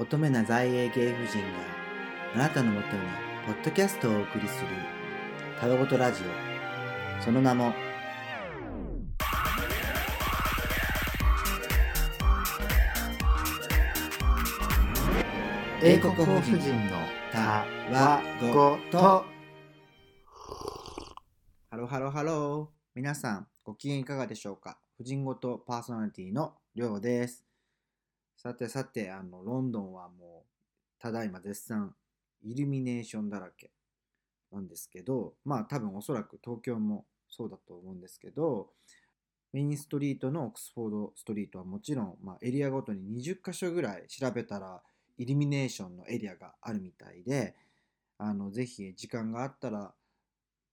乙女な在英ゲイ夫人があなたのもとにポッドキャストをお送りするたわごとラジオ。その名も英国お夫人のたわごと。ハローハローハロー。皆さんご機嫌いかがでしょうか？夫人ごとパーソナリティのりょうです。さてさてあのロンドンはもうただいま絶賛イルミネーションだらけなんですけどまあ多分おそらく東京もそうだと思うんですけどメインストリートのオックスフォードストリートはもちろん、まあ、エリアごとに20箇所ぐらい調べたらイルミネーションのエリアがあるみたいであのぜひ時間があったら、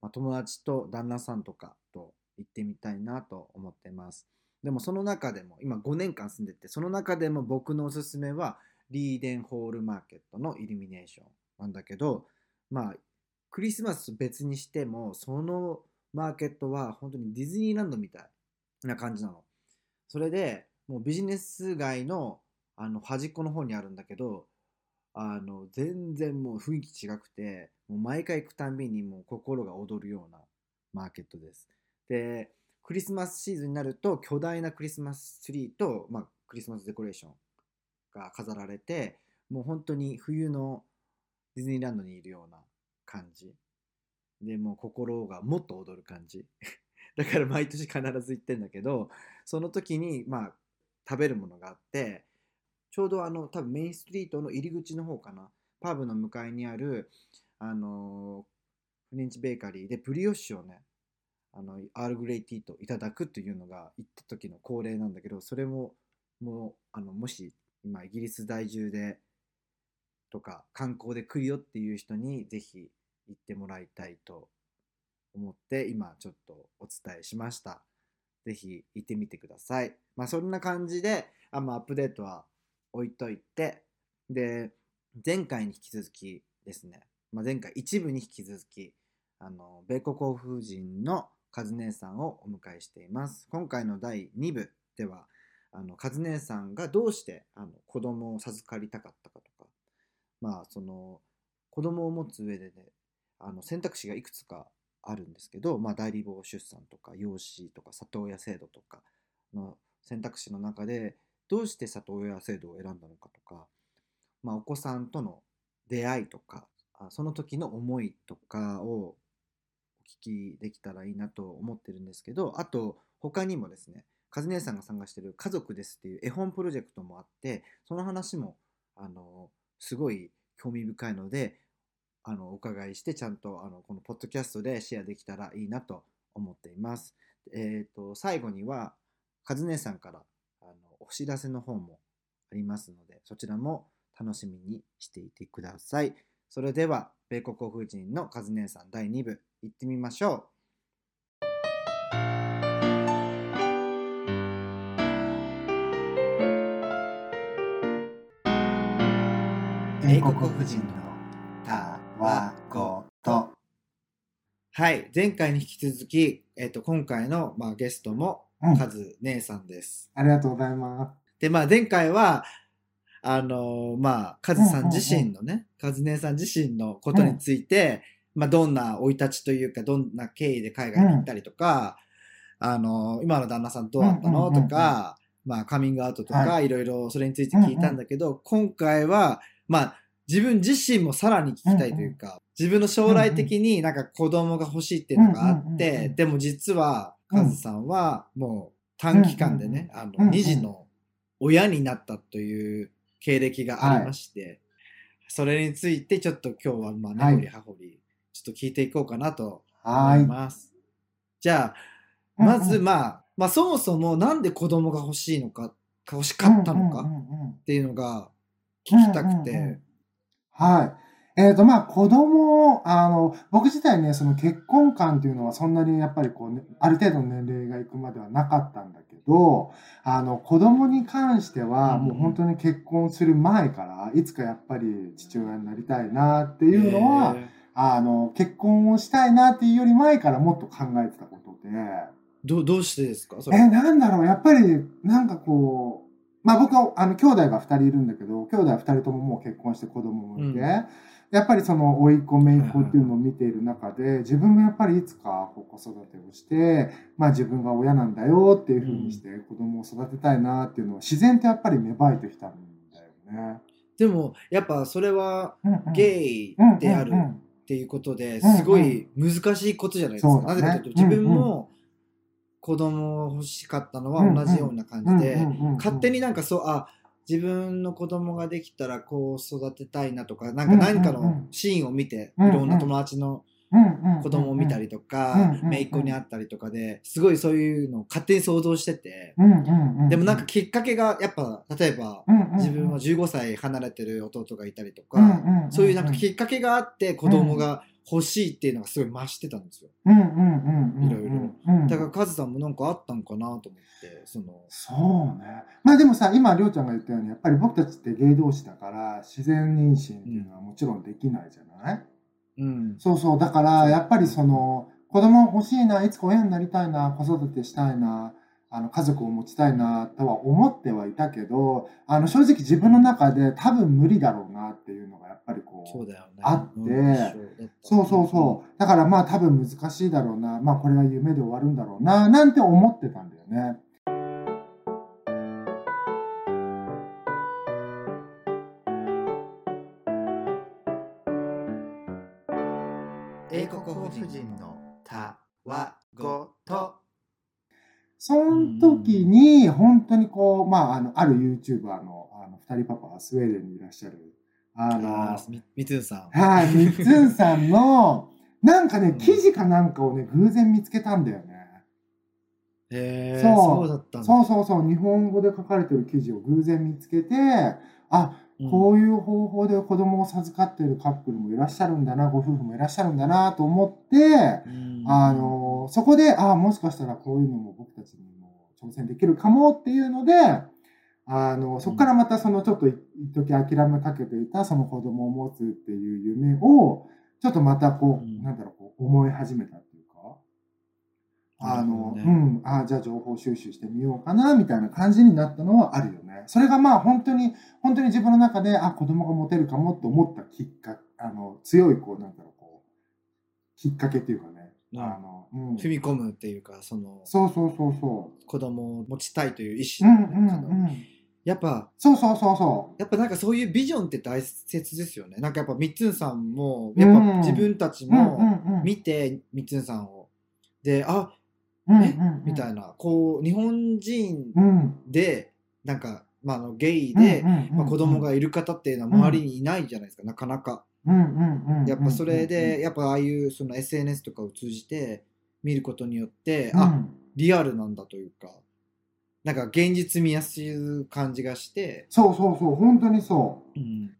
まあ、友達と旦那さんとかと行ってみたいなと思ってます。でもその中でも今5年間住んでてその中でも僕のおすすめはリーデンホールマーケットのイルミネーションなんだけどまあクリスマス別にしてもそのマーケットは本当にディズニーランドみたいな感じなの。それでもうビジネス街のあの端っこの方にあるんだけどあの全然もう雰囲気違くてもう毎回行くたんびにもう心が躍るようなマーケットです。でクリスマスシーズンになると巨大なクリスマスツリーと、まあ、クリスマスデコレーションが飾られてもう本当に冬のディズニーランドにいるような感じ。でもう心がもっと踊る感じ。だから毎年必ず行ってんだけどその時にまあ食べるものがあってちょうどあの多分メインストリートの入り口の方かな。パブの向かいにあるあのフレンチベーカリーでブリオッシュをねあのアールグレイティーといただくというのが行った時の恒例なんだけどそれももうあのもし今イギリス在住でとか観光で来るよっていう人にぜひ行ってもらいたいと思って今ちょっとお伝えしました。ぜひ行ってみてください。まあそんな感じであ、ま、アップデートは置いといてで前回に引き続きですね、まあ、前回一部に引き続きあの米国王夫人のカズ姉さんをお迎えしています。今回の第2部ではあのカズ姉さんがどうしてあの子供を授かりたかったかとかまあその子供を持つ上で、ね、あの選択肢がいくつかあるんですけど、まあ、代理母出産とか養子とか里親制度とかの選択肢の中でどうして里親制度を選んだのかとか、まあ、お子さんとの出会いとかその時の思いとかを聞きできたらいいなと思ってるんですけどあと他にもですね和姉さんが参加してる「家族です」っていう絵本プロジェクトもあってその話もあのすごい興味深いのであのお伺いしてちゃんとあのこのポッドキャストでシェアできたらいいなと思っています。えーと、最後には和姉さんからあのお知らせの方もありますのでそちらも楽しみにしていてください。それでは米国夫人の和姉さん第2部行ってみましょう。米国夫人のたわごと。はい、前回に引き続き、えっ、と、今回の、まあ、ゲストも、うんカズ姉さんです。ありがとうございます。で、まあ、前回は、あのーまあ、カズさん自身のね、カズ姉さん自身のことについて、まあ、どんな生い立ちというか、どんな経緯で海外に行ったりとか、あのー今の旦那さんどうだったの？とか、まあ、カミングアウトとか、、はい。ろいろそれについて聞いたんだけど、今回は、まあ、自分自身もさらに聞きたいというか、自分の将来的になんか子供が欲しいっていうのがあってう、んでも実は、うんカズさんはもう短期間でね、あの、うんうん2児の親になったという経歴がありまして、それについてちょっと今日はまあはい根掘り葉掘りちょっと聞いていこうかなとはーい。思います。じゃあ、まずまあ、まあそもそもなんで子供が欲しいのか、欲しかったのかっていうのが聞きたくて、うんうんうんはい。えっ、と、まあ、子供、あの、僕自体ね、その結婚観っていうのはそんなにやっぱりこう、ね、ある程度の年齢がいくまではなかったんだけど、あの、子供に関しては、うんもう本当に結婚する前から、いつかやっぱり父親になりたいなっていうのは、え。ーあの、結婚をしたいなっていうより前からもっと考えてたことで、どうどうしてですか？それ。え、なんだろう、やっぱり、なんかこう、まあ僕は、あの、兄弟が2人いるんだけど、兄弟は2人とももう結婚して子供もいて、うんやっぱりその、甥いっ子、姪っ子っていうのを見ている中で、自分もやっぱりいつか子育てをして、まあ自分が親なんだよっていうふうにして子供を育てたいなっていうのは自然とやっぱり芽生えてきたんだよね。でもやっぱそれはゲイであるっていうことですごい難しいことじゃないですか。なぜかというと自分も子供欲しかったのは同じような感じで、勝手になんかそうあ自分の子供ができたらこう育てたいなとかなんか何かのシーンを見て、いろんな友達の子供を見たりとか、姪っ子に会ったりとかですごいそういうのを勝手に想像してて、でもなんかきっかけがやっぱ例えば自分は15歳離れてる弟がいたりとか、そういうなんかきっかけがあって子供が欲しいっていうのがすごい増してたんですよ。うんうんうんうん。いろいろ。うん。だからカズさんもなんかあったんかなと思ってその。そうね。まあでもさ、今、りょうちゃんが言ったように、やっぱり僕たちってゲイ同士だから、自然妊娠っていうのはもちろんできないじゃない、うんそうそう。だから、やっぱりその、子供欲しいな、いつか親になりたいな、子育てしたいな、あの、家族を持ちたいな、とは思ってはいたけど、あの、正直自分の中で多分無理だろうなっていうのが、やっぱりこう、そうだよね。あってうんそうそうそう。だからまあ多分難しいだろうな。まあこれは夢で終わるんだろうな。なんて思ってたんだよね。当にこう、まあ、あの、ある YouTuber の、あの、二人パパはスウェーデンにいらっしゃる、ああの、ーみみつんさん。はい、みっつんさんの、なんかねうん、記事かなんかをね、偶然見つけたんだよね。へえ、そうそうだった。そうそうそう、日本語で書かれてる記事を偶然見つけて、あ、うんこういう方法で子供を授かっているカップルもいらっしゃるんだな、ご夫婦もいらっしゃるんだなと思って、うんあの、そこで、あもしかしたらこういうのも僕たちにも挑戦できるかもっていうので、あの、そこからまたそのちょっと一時諦めかけていたその子供を持つっていう夢を、ちょっとまたこう、うんなんだろう、こう思い始めたっていうか、あの、ねうん、あじゃあ情報収集してみようかな、みたいな感じになったのはあるよね。それがまあ本当に、本当に自分の中で、あ、子供が持てるかもって思ったきっかけ、あの、強い、こう、なんだろう、こう、きっかけっていうかね、うんあの、うん。踏み込むっていうか、そのそうそうそうそ子供を持ちたいという意う。う思んうんかなうん。やっぱ、そうそうそうそやっぱなんかそういうビジョンって大切ですよね。なんかやっぱみっつんさんも、やっぱうん自分たちも。見て、みっつんさんを。で、あ、うんえうんうんみたいな、こう、日本人うん。で、なんか、まあ、あのゲイで、子供がいる方っていうのは周りにいないじゃないですか、なかなか。やっぱそれで、やっぱああいうその SNS とかを通じて見ることによって、うん、あ、リアルなんだというか、なんか現実見やすい感じがして、そうそうそう、本当にそう。うん、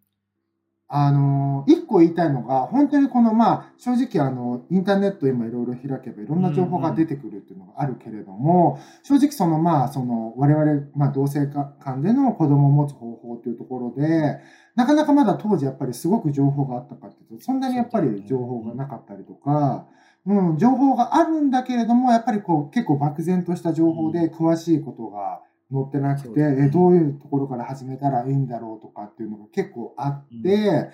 あの、一個言いたいのが、本当にこの、まあ、正直あの、インターネット今いろいろ開けばいろんな情報が出てくるっていうのがあるけれども、正直その、まあ、その、我々、まあ、同性間での子供を持つ方法っていうところで、なかなかまだ当時やっぱりすごく情報があったかっていうと、そんなにやっぱり情報がなかったりとか、うん、情報があるんだけれども、やっぱりこう、結構漠然とした情報で詳しいことが載ってなくて、そうだねえどういうところから始めたらいいんだろうとかっていうのが結構あって、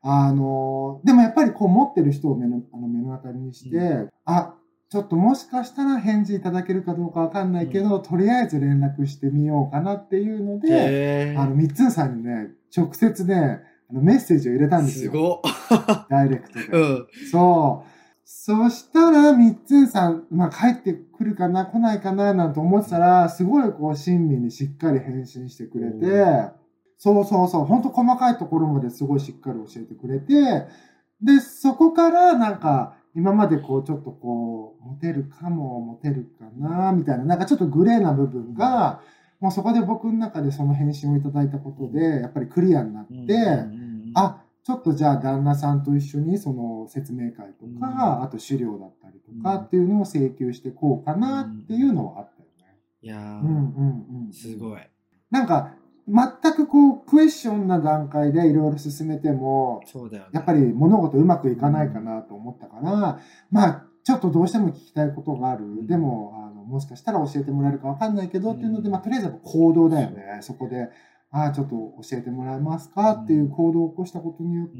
あの、でもやっぱりこう持ってる人を目のあの目の当たりにして、うあ、ちょっともしかしたら返事いただけるかどうかわかんないけど、とりあえず連絡してみようかなっていうので、へあの、みっつんさんにね、直接ね、あのメッセージを入れたんですよ。すご ダイレクトで。うん。そう。そしたら、みっつんさん、まあ、帰ってくるかな、来ないかな、なんて思ってたら、すごい、こう、親身にしっかり返信してくれうて、そうそうそう、ほんと細かいところまですごいしっかり教えてくれて、で、そこから、なんか、今までこう、ちょっとこう、モテるかも、モテるかな、みたいな、なんかちょっとグレーな部分が、もうそこで僕の中でその返信をいただいたことで、やっぱりクリアになって、あ、ちょっとじゃあ旦那さんと一緒にその説明会とか、うんあと資料だったりとかうんっていうのを請求してこうかなっていうのはあったよね。いやー、うんうんうん。すごい。なんか、全くこう、クエスチョンな段階でいろいろ進めても、そうだよね。やっぱり物事うまくいかないかなと思ったから、まあ、ちょっとどうしても聞きたいことがある。んでも、あの、もしかしたら教えてもらえるかわかんないけどっていうので、うんまあ、とりあえず行動だよね。そこで、ああ、ちょっと教えてもらえますか？っていう行動を起こしたことによって、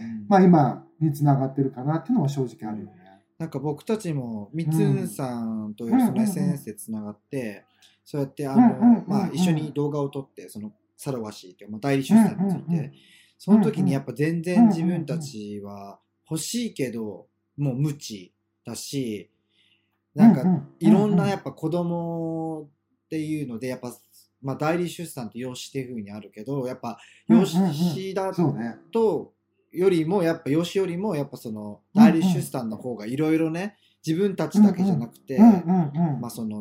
うんまあ今につながってるかなっていうのは正直あるよね。なんか僕たちもみつんさんとそのうんうんうん。SNS でつながって、そうやってあの、まあ、一緒に動画を撮ってそのサロワシーという、まあ、代理出産について、その時にやっぱ全然自分たちは欲しいけどもう無知だしなんかいろんなやっっぱ子供っていうのでやっぱ、まあ、代理出産って養子っていう風にあるけどやっぱ養子だ。とよりもやっぱ養子よりもやっぱその代理出産の方がいろいろね自分たちだけじゃなくて、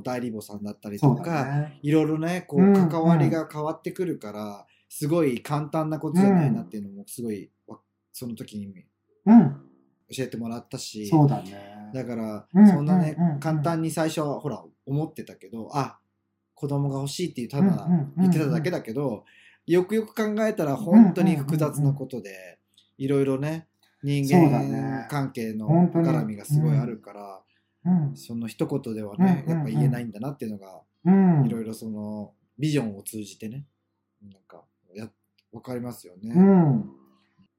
代理母さんだったりとか。いろいろねこう関わりが変わってくるから、すごい簡単なことじゃないなっていうのもすごいわその時にうん。教えてもらったしそうだね。だからうんそんなね、簡単に最初はほら思ってたけどあ子供が欲しいっていうただ言ってただけだけど、よくよく考えたら本当に複雑なことで、いろいろね人間ね関係の絡みがすごいあるから、うん。その一言ではね、やっぱ言えないんだなっていうのが、うん。いろいろそのビジョンを通じてねなんかやわかりますよね。うん。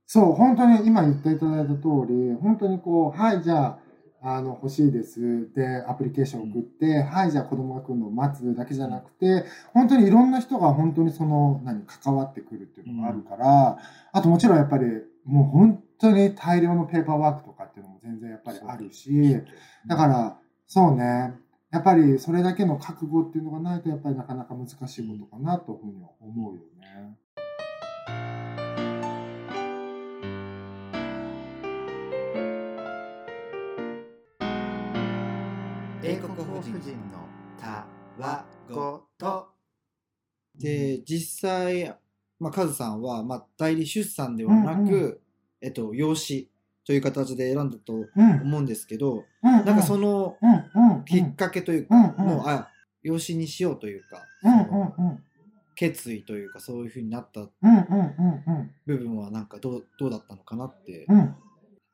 そう、本当に今言っていただいた通り、本当にこう、はい、じゃあ、あの、欲しいです。で、アプリケーション送って、はい、じゃあ子供が来るのを待つだけじゃなくて、本当にいろんな人が本当にその、何、関わってくるっていうのがあるから、あともちろんやっぱり、もう本当に大量のペーパーワークとかっていうのも全然やっぱりあるし、だから、そうね。やっぱりそれだけの覚悟っていうのがないと、やっぱりなかなか難しいことかなというふうに思うよね。英国法人のたわごとで実際、まあ、カズさんは、まあ、代理出産ではなく、うんうえっと、養子という形で選んだとうん。思うんですけど、うん、なんかそのうん、うん、うん。きっかけというか、うんうんもうあ養子にしようというか、うん、うん。決意というかそういうふうになったうん、うん、うん、うん。部分はなんかどうどうだったのかなって。うん。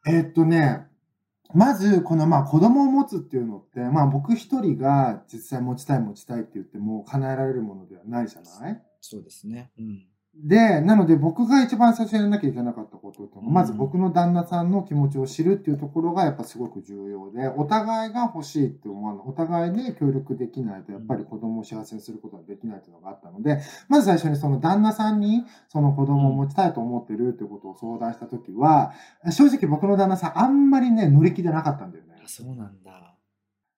えーっとね、まず、このまあ子供を持つっていうのって、まあ僕一人が実際持ちたい持ちたいって言っても叶えられるものではないじゃない？そうですね。うん。で、なので僕が一番最初にやらなきゃいけなかったことっていうのは、うんまず僕の旦那さんの気持ちを知るっていうところがやっぱすごく重要で、お互いが欲しいって思わない、お互いで協力できないとやっぱり子供を幸せにすることができないっていうのがあったので、まず最初にその旦那さんにその子供を持ちたいと思ってるっていうことを相談したときは、正直僕の旦那さんあんまりね、乗り気でなかったんだよねあ。そうなんだ。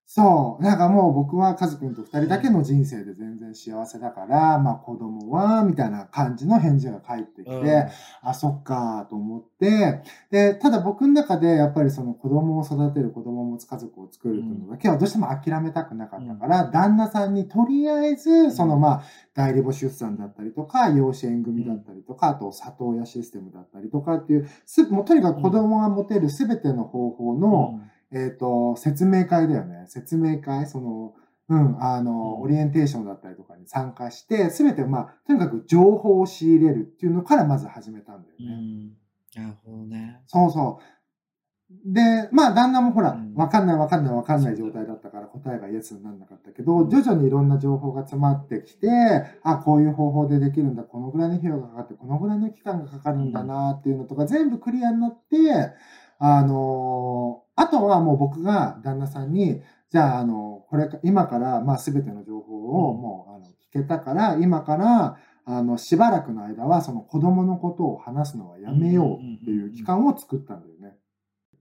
そう。なんかもう僕はカズくんと二人だけの人生で全然幸せだから、まあ子供は、みたいな感じの返事が返ってきて、うん。あ、そっかと思って、で、ただ僕の中でやっぱりその子供を育てる、子供を持つ家族を作るっていうのだけはどうしても諦めたくなかったから、旦那さんにとりあえず、そのまあ、代理母出産だったりとか、養子縁組だったりとか、あと里親システムだったりとかっていう、すもうとにかく子供が持てるすべての方法の、えっ、と、説明会だよね。説明会、その、うん、あの、うんオリエンテーションだったりとかに参加して、すべて、まあ、とにかく情報を仕入れるっていうのからまず始めたんだよね。うん。なるほどね。そうそう。で、まあ、旦那もほらうん、わかんないわかんないわかんない状態だったから答えがイエスにならなかったけど、うん徐々にいろんな情報が詰まってきて、あ、こういう方法でできるんだ、このぐらいの費用がかかって、このぐらいの期間がかかるんだなっていうのとか全部クリアになって、あのあとはもう僕が旦那さんに、じゃあ、あの、これか、今から、まあ、すべての情報をうん。もう、あの、聞けたから、今から、あの、しばらくの間は、その子供のことを話すのはやめようっていう期間を作ったんだよね。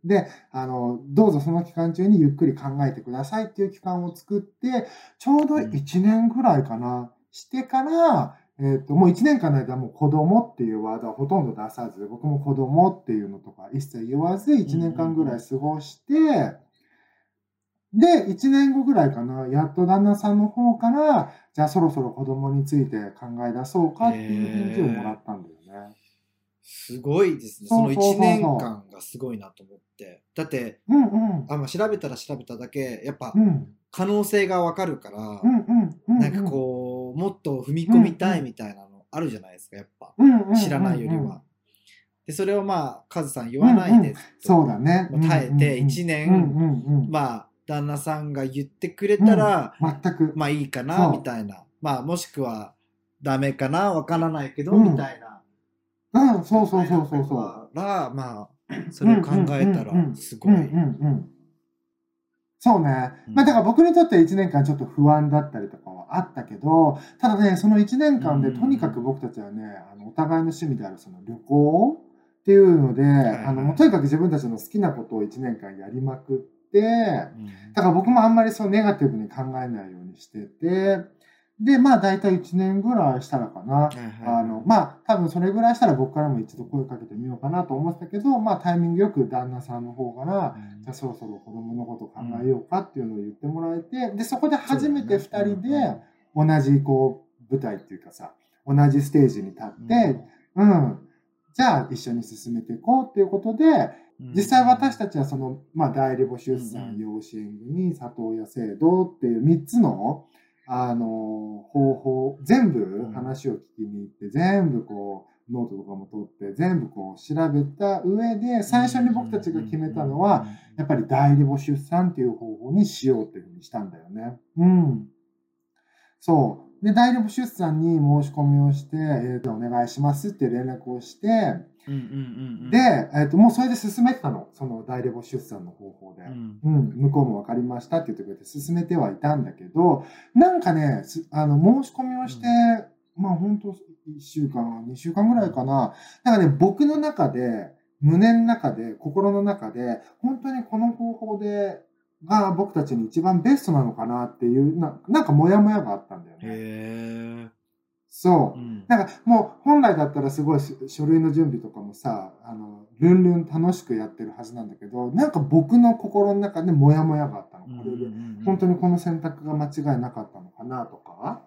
で、あの、どうぞその期間中にゆっくり考えてくださいっていう期間を作って、ちょうど1年ぐらいかな、してから、えっ、と、もう1年間の間もう子供っていうワードはほとんど出さず、僕も子供っていうのとか一切言わず、1年間ぐらい過ごして、で、1年後ぐらいかな、やっと旦那さんの方から、じゃあそろそろ子供について考え出そうかっていう返事をもらったんだよね。すごいですね。そのそうそうそうそう1年間がすごいなと思って。だって、うんうん。あまあ、調べたら調べただけ、やっぱうん。可能性がわかるから、うんうんうん。なんかこう、もっと踏み込みたいみたいなのあるじゃないですか、やっぱ。知らないよりは。。でそれをまあカズさん言わないで、そうだね。耐えてうん一年まあ旦那さんが言ってくれたら、全く。まあいいかそなうみたいなまあもしくはダメかなわからないけど、うんみたいなうん、そうそうそうそうそう。らまあそれを考えたらすごい。そうね。うんまあだから僕にとって1年間ちょっと不安だったりとかはあったけど、ただね、その1年間でうん。とにかく僕たちはね、あのお互いの趣味であるその旅行っていうので、はいあのとにかく自分たちの好きなことを1年間やりまくって、うん。だから僕もあんまりそうネガティブに考えないようにしてて、で、まあ大体1年ぐらいしたらかな。はいはいあの、まあ多分それぐらいしたら僕からも一度声かけてみようかなと思ってたけど、まあタイミングよく旦那さんの方から、うん。じゃあそろそろ子供のこと考えようかっていうのを言ってもらえて、で、そこで初めて2人で同じこう舞台っていうかさ、同じステージに立って、うん、じゃあ一緒に進めていこうっていうことで、実際私たちはその、まあ、代理母出産、うん養子縁組、里親制度っていう3つの、あの、方法、全部話を聞きに行って、全部こう、ノートとかも取って、全部こう調べた上で、最初に僕たちが決めたのは、やっぱり代理母出産っていう方法にしようっていうふうにしたんだよね。うん。そう。で、代理母出産に申し込みをして、えーと、お願いしますっていう連絡をして、うんうんうんうん、で、えーと、もうそれで進めてたの。その代理母出産の方法で。うんうん、向こうも分かりましたって言ってくれて進めてはいたんだけど、なんかね、すあの申し込みをして、まあ本当1週間、2週間ぐらいかな。なんかね、僕の中で、胸の中で、心の中で、本当にこの方法で、が僕たちに一番ベストなのかなっていう、ななんかモヤモヤがあったんだよね。へそうえ。。うんなんかもう本来だったらすごいし書類の準備とかもさ、あの、ルンルン楽しくやってるはずなんだけど、なんか僕の心の中でモヤモヤがあったの。これで、本当にこの選択が間違いなかったのかなとか、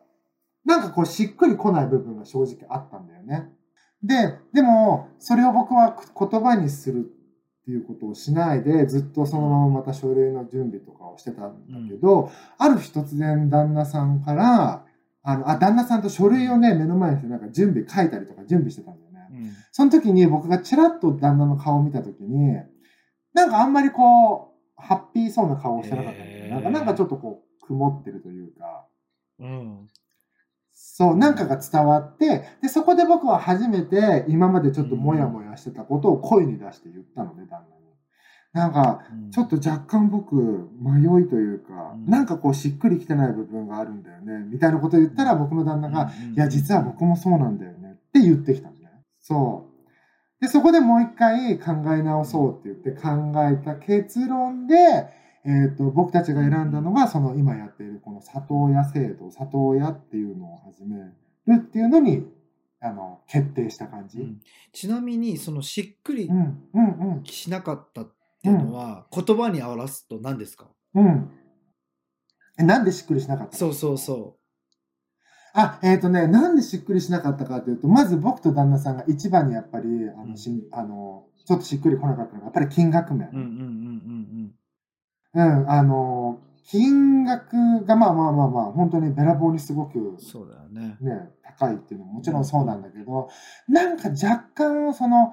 なんかこうしっくりこない部分が正直あったんだよね。で、でも、それを僕は言葉にするっていうことをしないで、ずっとそのまままた書類の準備とかをしてたんだけど、ある日突然旦那さんから、あの、あ、旦那さんと書類をね、目の前にしてなんか準備書いたりとか準備してたんだよね。うん。その時に僕がちらっと旦那の顔を見た時に、なんかあんまりこう、ハッピーそうな顔をしてなかったんだよね。なんか、なんかちょっとこう、曇ってるというか、うんそう、なんかが伝わって、で、そこで僕は初めて今までちょっとモヤモヤしてたことを声に出して言ったのね、旦那に。なんか、うんちょっと若干僕、迷いというか、うんなんかこうしっくりきてない部分があるんだよね、みたいなことを言ったら僕の旦那が、うんいや、実は僕もそうなんだよねって言ってきたのね。そう。で、そこでもう一回考え直そうって言って考えた結論で、えっ、と、僕たちが選んだのが、その今やっているこの里親制度、里親っていうのを始めるっていうのに、あの、決定した感じ。うんちなみにそのしっくりうん、うん、しなかったっていうのは、言葉に表すと何ですか？うん。なんでしっくりしなかったの？そうそうそあ、えっ、とね、なんでしっくりしなかったかというと、まず僕と旦那さんが一番にやっぱり、あの、うんしんあのちょっとしっくりこなかったのが、やっぱり金額面。う。うんうんうんうん、あの、金額がまあまあまあまあ、本当にべらぼうにすごく。そうだよね。ね、高いっていうのももちろんそうなんだけど、なんか若干その、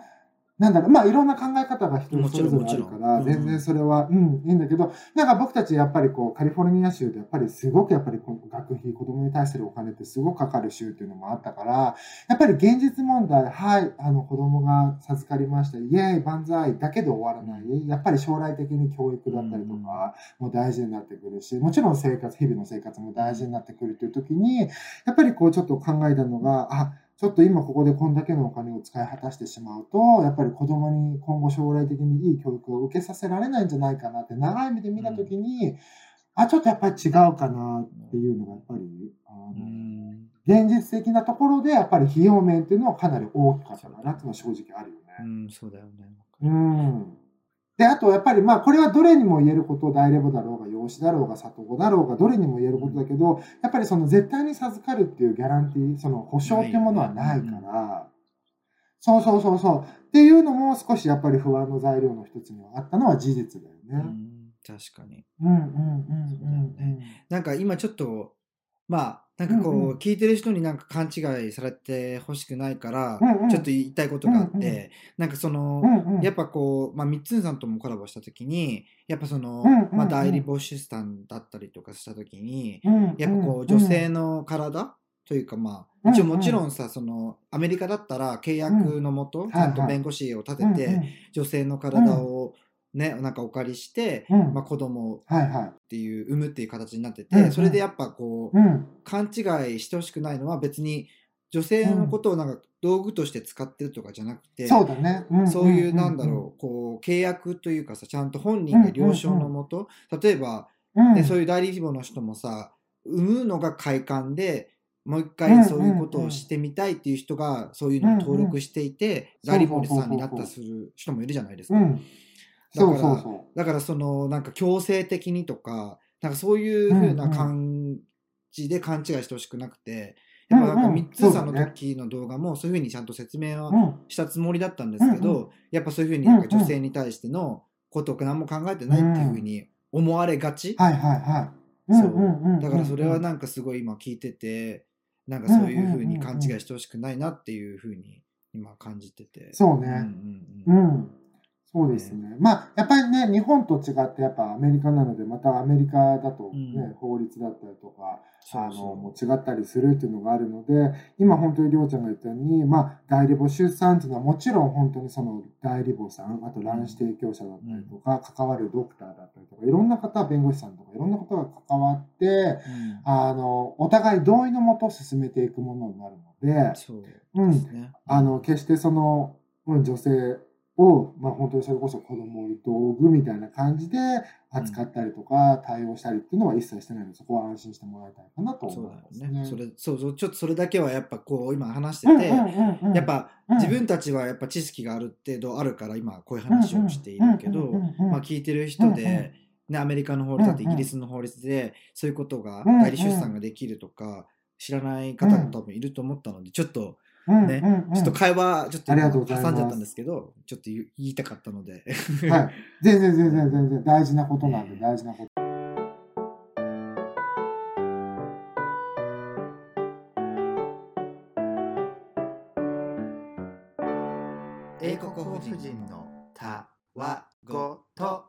なんだろう、まあいろんな考え方が人それぞれあるから、全然それは、うん、いいんだけど、なんか僕たちやっぱりこう、カリフォルニア州でやっぱりすごくやっぱり学費、子供に対するお金ってすごくかかる州っていうのもあったから、やっぱり現実問題、はい、あの子供が授かりました、イエーイ、万歳だけで終わらない。やっぱり将来的に教育だったりとかも大事になってくるし、もちろん生活、日々の生活も大事になってくるという時に、やっぱりこうちょっと考えたのが、あ、ちょっと今ここでこんだけのお金を使い果たしてしまうと、やっぱり子供に今後将来的にいい教育を受けさせられないんじゃないかなって長い目で見たときに、あ、ちょっとやっぱり違うかなっていうのがやっぱり、あのうん。現実的なところでやっぱり費用面っていうのはかなり大きかったかなっていうのは正直あるよね。うん、そうだよね。うん。で、あとやっぱりまあこれはどれにも言えること、大レボだろうが、養子だろうが、里子だろうが、どれにも言えることだけど、やっぱりその絶対に授かるっていうギャランティー、その保証っていうものはないから、そうそうそうそう。っていうのも少しやっぱり不安の材料の一つにはあったのは事実だよね。うん、確かに。うんうんうんうんうん。なんか今ちょっと、まあ、なんかこうん。うう聞いてる人になんか勘違いされてほしくないからうんうん。ちょっと言いたいことがあっうんうんてなんかそのうんうん。やっぱこう、まあ、みっつんさんともコラボした時にやっぱその、うんうんうん。まあ、代理母子さんだったりとかした時にうんやっぱこう女性の体というかまあ一応もちろんさそのアメリカだったら契約のもとんちゃんと弁護士を立うんてて女性の体をねなんかお借りしてうん。うんまあ子供をはいはい。っていう産むっていう形になってうんうん。てそれでやっぱこううん。勘違いしてほしくないのは別に女性のことをなんか道具として使ってるとかじゃなくてそうだね。うんそういうなんだろうこう契約というかさちゃんと本人が了承のもと例えばうん。ねそういう代理母の人もさ産むのが快感でもう一うん回そういうことをしてみたいっていう人がそういうのに登録していてうん代理母さんになったする人もいるじゃないですか。うんそうそうそだからそのなんか強制的にとかなんかそういう風な感じで勘違いしてほしくなくて、やっぱなんかうんうん三つさんの時の動画もそういう風にちゃんと説明はううん。したつもりだったんですけど、うんうやっぱそういう風になんかうんうん。女性に対してのことを何も考えてないっていう風に思われがち、はいはいはい。そう。うんうんうんだからそれはうんなんかすごい今聞いててなんかそういう風に勘違いしてほしくないなっていう風に今感じてて。そうね。うんうんううんんそうですね。まあ、やっぱりね、日本と違って、やっぱアメリカなので、またアメリカだとね、うん。法律だったりとか、あの、もう違ったりするっていうのがあるので、今本当にりょうちゃんが言ったように、まあ、代理母出産っていうのはもちろん本当にその代理母さん、あと卵子提供者だったりとか、関わるドクターだったりとか、いろんな方、弁護士さんとか、いろんなことが関わって、うん。あの、お互い同意のもと進めていくものになるので、そううんですね。あの、決してその、うん女性を、まあ本当にそれこそ子供を産む道具みたいな感じで扱ったりとか対応したりっていうのは一切してないので、そこは安心してもらいたいかなとそう思いますだよね。ね。それそうそうちょっとそれだけはやっぱこう今話してて、やっぱうん。自分たちはやっぱ知識がある程度あるから今こういう話をしているけど、まあ聞いてる人で、ね、アメリカの法律だってイギリスの法律でそういうことが代理出産ができるとか知らない方も多分いると思ったのでちょっとうんね。うんうん。ちょっと会話ちょっと挟んじゃったんですけどちょっと言いたかったので。はい。全然全然全然大事なことなんで大事なこと。英国法人のたわごと。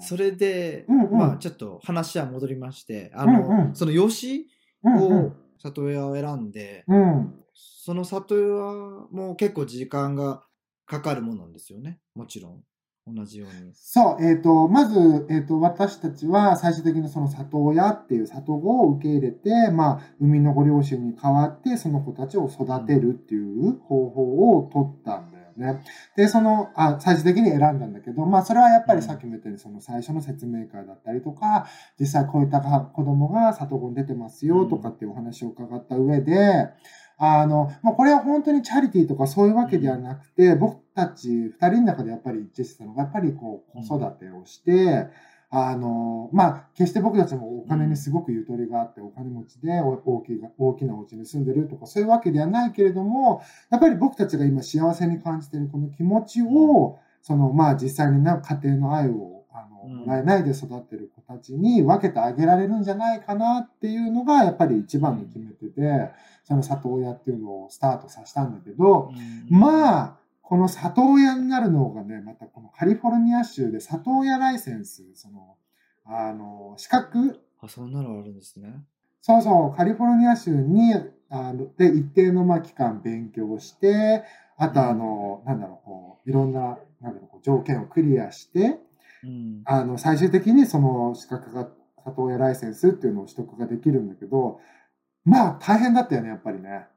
それで、うんうん。まあちょっと話は戻りましてあの、うんうん。その養子うんうをん里親を選んで、うん。その里親も結構時間がかかるものなんですよねもちろん同じように。そう、えっ、と、まず、えっ、と、私たちは最終的にその里親っていう里子を受け入れて、まあ、生みのご両親に代わって、その子たちを育てるっていう方法を取ったね。で、その、あ、最終的に選んだんだけど、まあ、それはやっぱりさっきも言ったように、その最初の説明会だったりとか、実際こういった子供が里子に出てますよとかっていうお話を伺った上で、あの、まあ、これは本当にチャリティーとかそういうわけではなくて、僕たち二人の中でやっぱり一致してたのが、やっぱりこう、子育てをして、あの、まあ、決して僕たちもお金にすごくゆとりがあって、お金持ちでお大きい大きなお家に住んでるとか、そういうわけではないけれども、やっぱり僕たちが今幸せに感じているこの気持ちを、その、まあ、実際にな家庭の愛を、あの、うんもらえないで育ってる子たちに分けてあげられるんじゃないかなっていうのが、やっぱり一番の決め手で、その里親っていうのをスタートさせたんだけど、まあ、この里親になるのがね、またこのカリフォルニア州で里親ライセンス、その、あの、資格、あそんなのあるんですね。そうそう、カリフォルニア州に、あの、で、一定のまあ期間勉強して、あとあの、なんだろう、こう、いろんな、なんだろう、こう条件をクリアして、うんあの、最終的にその資格が、里親ライセンスっていうのを取得ができるんだけど、まあ大変だったよね、やっぱりね。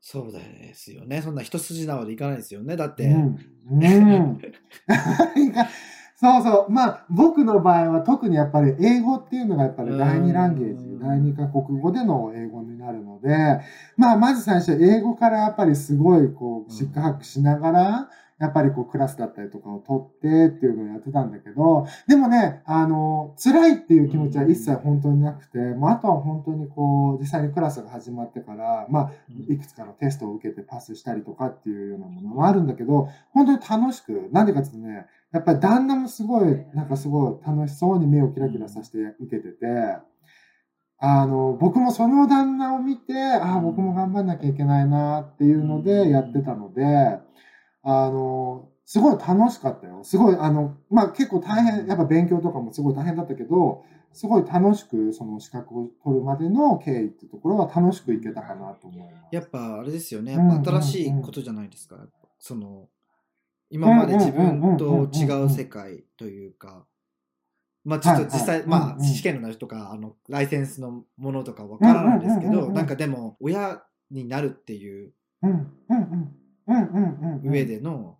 そうですよね。そんな一筋縄でいかないですよね。だって、うん。うん。そうそう。まあ、僕の場合は特にやっぱり英語っていうのがやっぱり第二ランゲージ、第二カ国語での英語になるので、まあ、まず最初英語からやっぱりすごいこう、うん。四苦八苦しながら、やっぱりこうクラスだったりとかを取ってっていうのをやってたんだけど、でもね、あの、辛いっていう気持ちは一切本当になくて、まあ、あとは本当にこう、実際にクラスが始まってから、まあ、うん。いくつかのテストを受けてパスしたりとかっていうようなものもあるんだけど、本当に楽しく、なんでかっていうとね、やっぱり旦那もすごい、なんかすごい楽しそうに目をキラキラさせて受けてて、あの、僕もその旦那を見て、ああ、僕も頑張んなきゃいけないなっていうのでやってたので、あの、すごい楽しかったよ。すごい、あの、まあ結構大変、やっぱ勉強とかもすごい大変だったけど、すごい楽しくその資格を取るまでの経緯っていうところは楽しくいけたかなと思います。やっぱあれですよね。やっぱ新しいことじゃないですか。その、今まで自分と違う世界というか、まあちょっと実際、まあ試験のなるとか、あの、ライセンスのものとかわからないですけど、なんかでも、親になるっていう上での、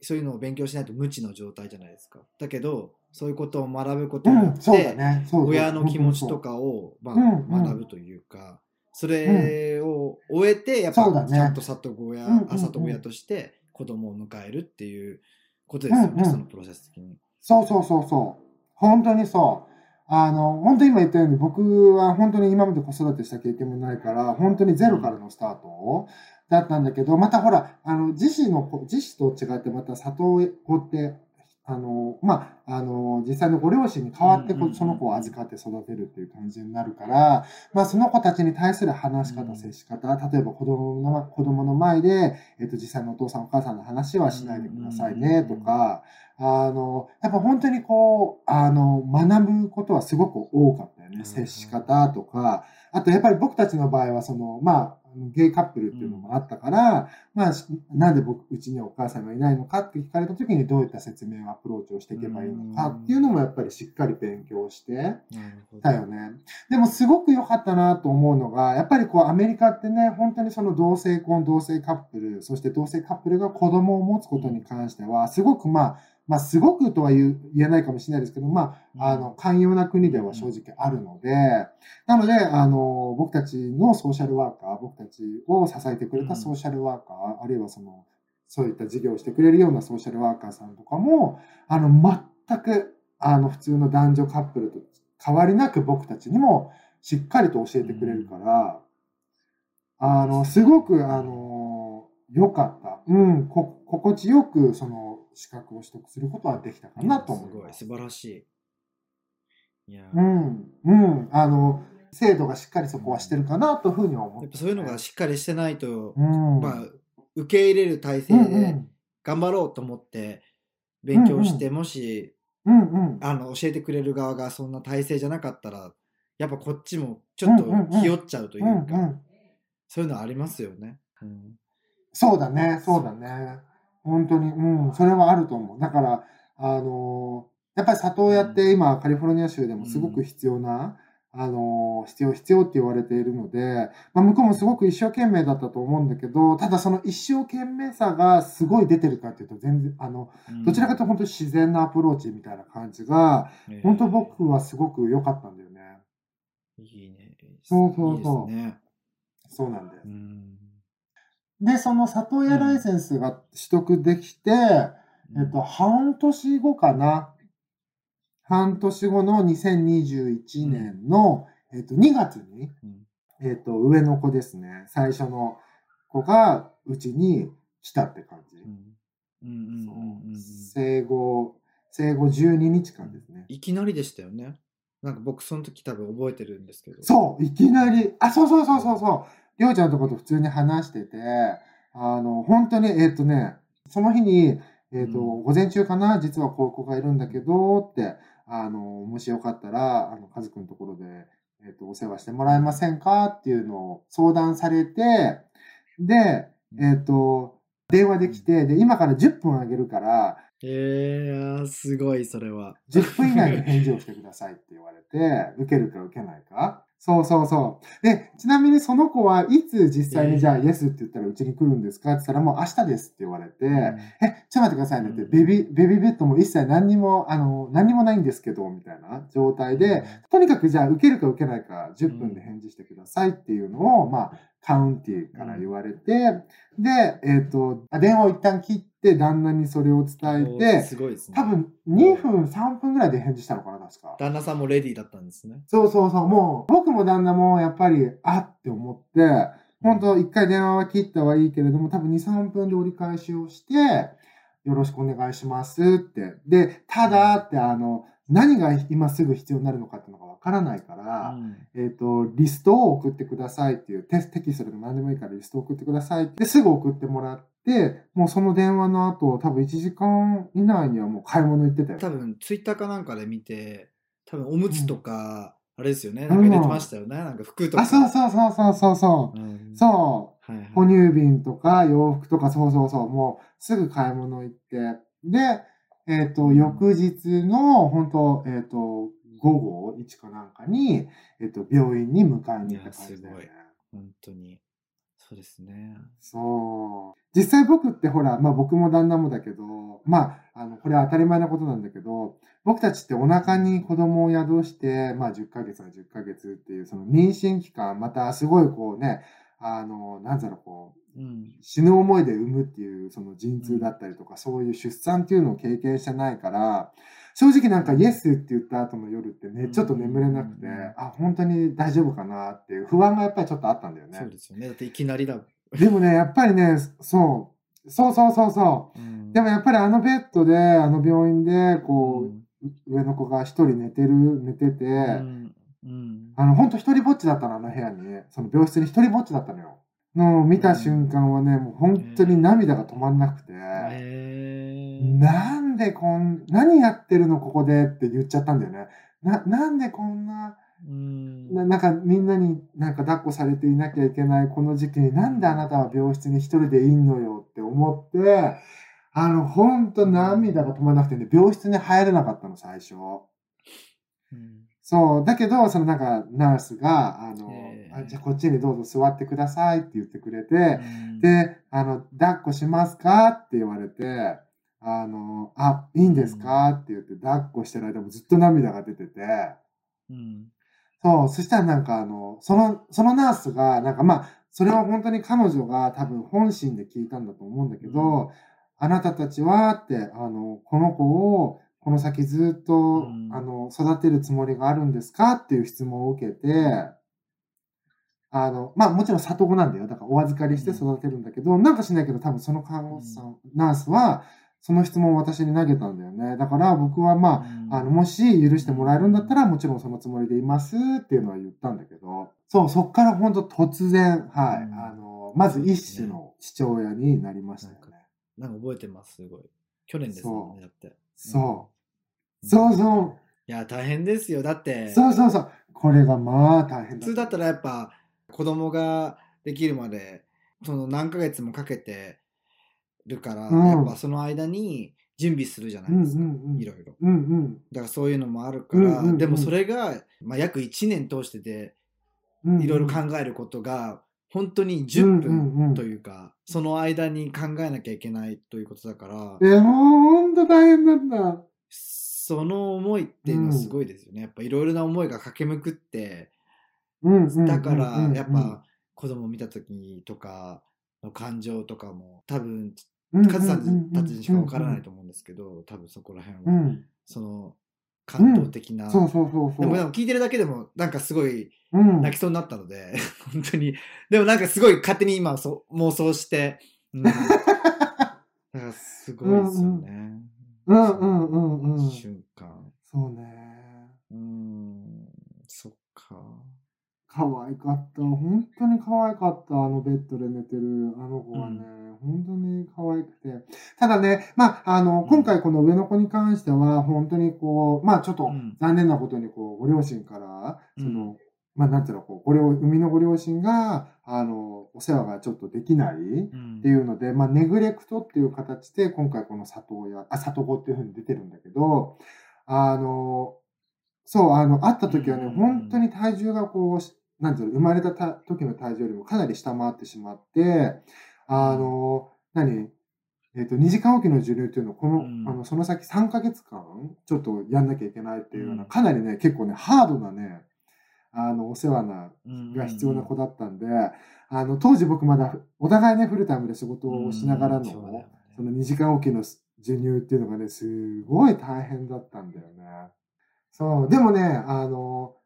そういうのを勉強しないと無知の状態じゃないですか。だけど、そういうことを学ぶことによって、親の気持ちとかを、まあ、学ぶというか、それを終えて、やっぱちゃんと里親、里親として子供を迎えるっていうことですよね、そのプロセス的に。そうそうそうそう。本当にそう。あの、本当に今言ったように、僕は本当に今まで子育てした経験もないから、本当にゼロからのスタートだったんだけど、またほら、あの、自死の子、自死と違って、また里親ってあの、まあ、あの、実際のご両親に代わってその子を預かって育てるっていう感じになるから、まあ、その子たちに対する話し方、接し方、例えば子供の、子供の前で、えっと、実際のお父さんお母さんの話はしないでくださいね、とか、あの、やっぱ本当にこう、あの、学ぶことはすごく多かったよね。接し方とか、あとやっぱり僕たちの場合は、その、まあ、ゲイカップルっていうのもあったから、うん、まあ、なんで僕、うちにはお母さんがいないのかって聞かれた時にどういった説明、アプローチをしていけばいいのかっていうのもやっぱりしっかり勉強してたよね。でもすごく良かったなと思うのが、やっぱりこうアメリカってね、本当にその同性婚、同性カップル、そして同性カップルが子供を持つことに関しては、すごくまあ、まあ、すごくとは言えないかもしれないですけど、まあ、あの、寛容な国では正直あるので、なので、あの、僕たちのソーシャルワーカー、僕たちを支えてくれたソーシャルワーカー、あるいはその、そういった事業をしてくれるようなソーシャルワーカーさんとかも、あの、全く、あの、普通の男女カップルと変わりなく僕たちにもしっかりと教えてくれるから、あの、すごく、あの、良かった。うん、こ、心地よく、その、資格を取得することはできたかなと思います。すごい、素晴らしい。いや。うん、うん、あの、制度がしっかりそこはしてるかなというふうには思って、やっぱそういうのがしっかりしてないと、うん、まあ、受け入れる体制で頑張ろうと思って勉強して、うんうん、もし、うんうん、あの教えてくれる側がそんな体制じゃなかったらやっぱこっちもちょっとひよっちゃうというか、うんうん、そういうのありますよね。うん、そうだね、そうだね。本当に、うん、それはあると思う。だから、あの、やっぱり里親って今、カリフォルニア州でもすごく必要な、あの、必要、必要って言われているので、まあ、向こうもすごく一生懸命だったと思うんだけど、ただその一生懸命さがすごい出てるかっていうと、全然、あの、どちらかというと本当に自然なアプローチみたいな感じが、本当僕はすごく良かったんだよね。いいね。そうそうそう。いいね、そうなんです。で、その里親ライセンスが取得できて、うん、えっと、半年後かな。半年後の2021年の、うん、えっと、2月に、うん、えっと、上の子ですね。最初の子がうちに来たって感じ。生後、生後12日間ですね。いきなりでしたよね。なんか僕その時多分覚えてるんですけど。そう、いきなり。あ、そうそうそうそうそう。りょうちゃんのとこと普通に話してて、あの、本当に、えっ、ー、とね、その日に、えっ、ー、と、うん、午前中かな、実は高校がいるんだけど、って、あの、もしよかったら、あの、カズくんのところで、えっ、ー、と、お世話してもらえませんかっていうのを相談されて、で、えっ、と、電話できて、で、今から10分あげるから、えー、すごい、それは。10分以内に返事をしてくださいって言われて、受けるか受けないか。そうそうそう。で、ちなみにその子はいつ実際にじゃあ、イエスって言ったらうちに来るんですか？って言ったらもう明日ですって言われて、うん、え、ちょっと待ってくださいねって、ベビー、ベビーベッドも一切何にも、あの、何にもないんですけど、みたいな状態で、とにかくじゃあ受けるか受けないか10分で返事してくださいっていうのを、まあ、カウンティーから言われて、で、えっ、ー、と、電話を一旦切って、旦那にそれを伝えて、すごいですね。多分2分、3分ぐらいで返事したのかな、確か。旦那さんもレディーだったんですね。そうそうそう。もう、僕も旦那もやっぱり、あって思って、本当一回電話は切ったはいいけれども、多分2、3分で折り返しをして、よろしくお願いしますって。で、ただって、あの、何が今すぐ必要になるのかっていうのがわからないかうら、ん。えっ、と、リストを送ってくださいっていう、テテキストでも何でもいいからリストを送ってくださいって、すぐ送ってもらって、もうその電話の後、多分1時間以内にはもう買い物行ってたよ。多分ツイッターかなんかで見て多分おむつとか、あれですよね。んなんか入れてましたよね、なんか服とか。あ、そうそうそうそうそうそう。うん。そう。はいはい。哺乳瓶とか洋服とか、そうそうそう、もうすぐ買い物行って、で、えっ、と、翌日の、本当えっ、と、午後1かなんかに、えっ、と、病院に迎えに行った感じだ。本当にそうですねそう。実際僕ってほら、まあ僕も旦那もだけど、まあ、あの、これは当たり前なことなんだけど、僕たちってお腹に子供を宿して、まあ10ヶ月は10ヶ月っていう、その妊娠期間、またすごいこうね、あの、なんだろう、こう、うん。死ぬ思いで産むっていうその陣痛だったりとか、そういう出産っていうのを経験してないから、正直なんかイエスって言った後の夜ってね、ちょっと眠れなくて、うん。あ、本当に大丈夫かなっていう不安がやっぱりちょっとあったんだよね。そう。ですよね。だっていきなりだ、でもね、やっぱりね、そう、そうそうそうそう。うん。でもやっぱりあのベッドで、あの病院で、こうん。う、上の子が一人寝てる、寝てて、うん。うん。あの、ほんと一人ぼっちだったの、あの部屋に。その病室に一人ぼっちだったのよ。のを見た瞬間はね、もう本当に涙が止まんなくて、なんでこん、何やってるのここでって言っちゃったんだよね。な、なんでこんな、うん。ななんかみんなになんか抱っこされていなきゃいけないこの時期になんであなたは病室に一人でいんのよって思って、あの、ほんと涙が止まらなくてね、病室に入れなかったの、最初。うんそう。だけど、そのなんか、ナースが、あの、あじゃあこっちにどうぞ座ってくださいって言ってくれて、うん。で、あの、抱っこしますかって言われて、あの、あ、いいんですかって言って抱っこしてる間もずっと涙が出てて、うん。そう、そしたらなんかあの、その、そのナースが、なんかまあ、それは本当に彼女が多分本心で聞いたんだと思うんだけど、うん。あなたたちはって、あの、この子をこの先ずっと、うん。あの、育てるつもりがあるんですか？っていう質問を受けて、あの、まあもちろん里子なんだよ。だからお預かりして育てるんだけど、なんかしないけど多分その看護師さん、ナースは、その質問を私に投げたんだよね。だから僕はまあ、あの、もし許してもらえるんだったら、もちろんそのつもりでいますっていうのは言ったんだけど、そう、そっから本当突然、はい、うん。あの、まず一種の父親になりましたよね。なんか覚えてます？すごい。去年ですもんねだって。そう。そうそう。いや大変ですよだってそうそうそう。これがまあ大変だ。普通だったらやっぱ子供ができるまでその何ヶ月もかけてるから、うんやっぱその間に準備するじゃないですか。いろいろうんうんだからそういうのもあるから、でもそれが、まあ、約1年通してで。いろいろ考えることが本当にうん10うんうん分というか、その間に考えなきゃいけないということだから、え、ほんと大変なんだ。その思いっていうのはすごいですよね。やっぱいろいろな思いが駆けめくって。だからやっぱ子供を見た時とかの感情とかも多分うん、カズさんたちにしかわからないと思うんですけど、多分そこら辺は、うん。その感動的な、そうそうそうそう。でもでも聞いてるだけでもなんかすごいうん、泣きそうになったので、本当にでもなんかすごい勝手に今そ妄想して、うん、だからすごいですよね。うんうんうんうん瞬間。そうね。うーん、そっか。可愛かった。本当に可愛かった。あのベッドで寝てるあの子はね、本当に可愛くて。ただね、まあ、あの、うん今回この上の子に関しては、本当にこう、まあちょっとうん残念なことに、こう、ご両親から、うんその、まあなんていうの、こう、ご両、生みのご両親が、あの、お世話がちょっとできない。うんっていうので、まあ、ネグレクトっていう形で、今回この里親、あ、里子っていうふうに出てるんだけど、あの、そう、あの、会った時はね、うん。本当に体重がこうし、なんていうの、生まれたた時の体重よりもかなり下回ってしまって、あの、何えっ、と、2時間おきの授乳っていうのを、この、うん。あの、その先3ヶ月間、ちょっとやんなきゃいけないっていうような、うん。かなりね、結構ね、ハードなね、あの、お世話なうんが必要な子だったんで、あの、当時僕まだ、お互いね、フルタイムで仕事をしながらの、その2時間おきの授乳っていうのがね、すごい大変だったんだよね。そう、でもね、あの、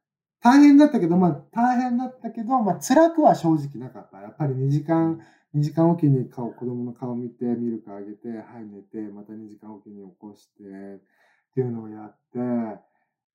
大変だったけど、まあ、大変だったけど、まあ、辛くは正直なかった。やっぱり2時間、2時間おきに顔、子供の顔見て、ミルクあげて、はい、寝て、また2時間おきに起こして、っていうのをやって、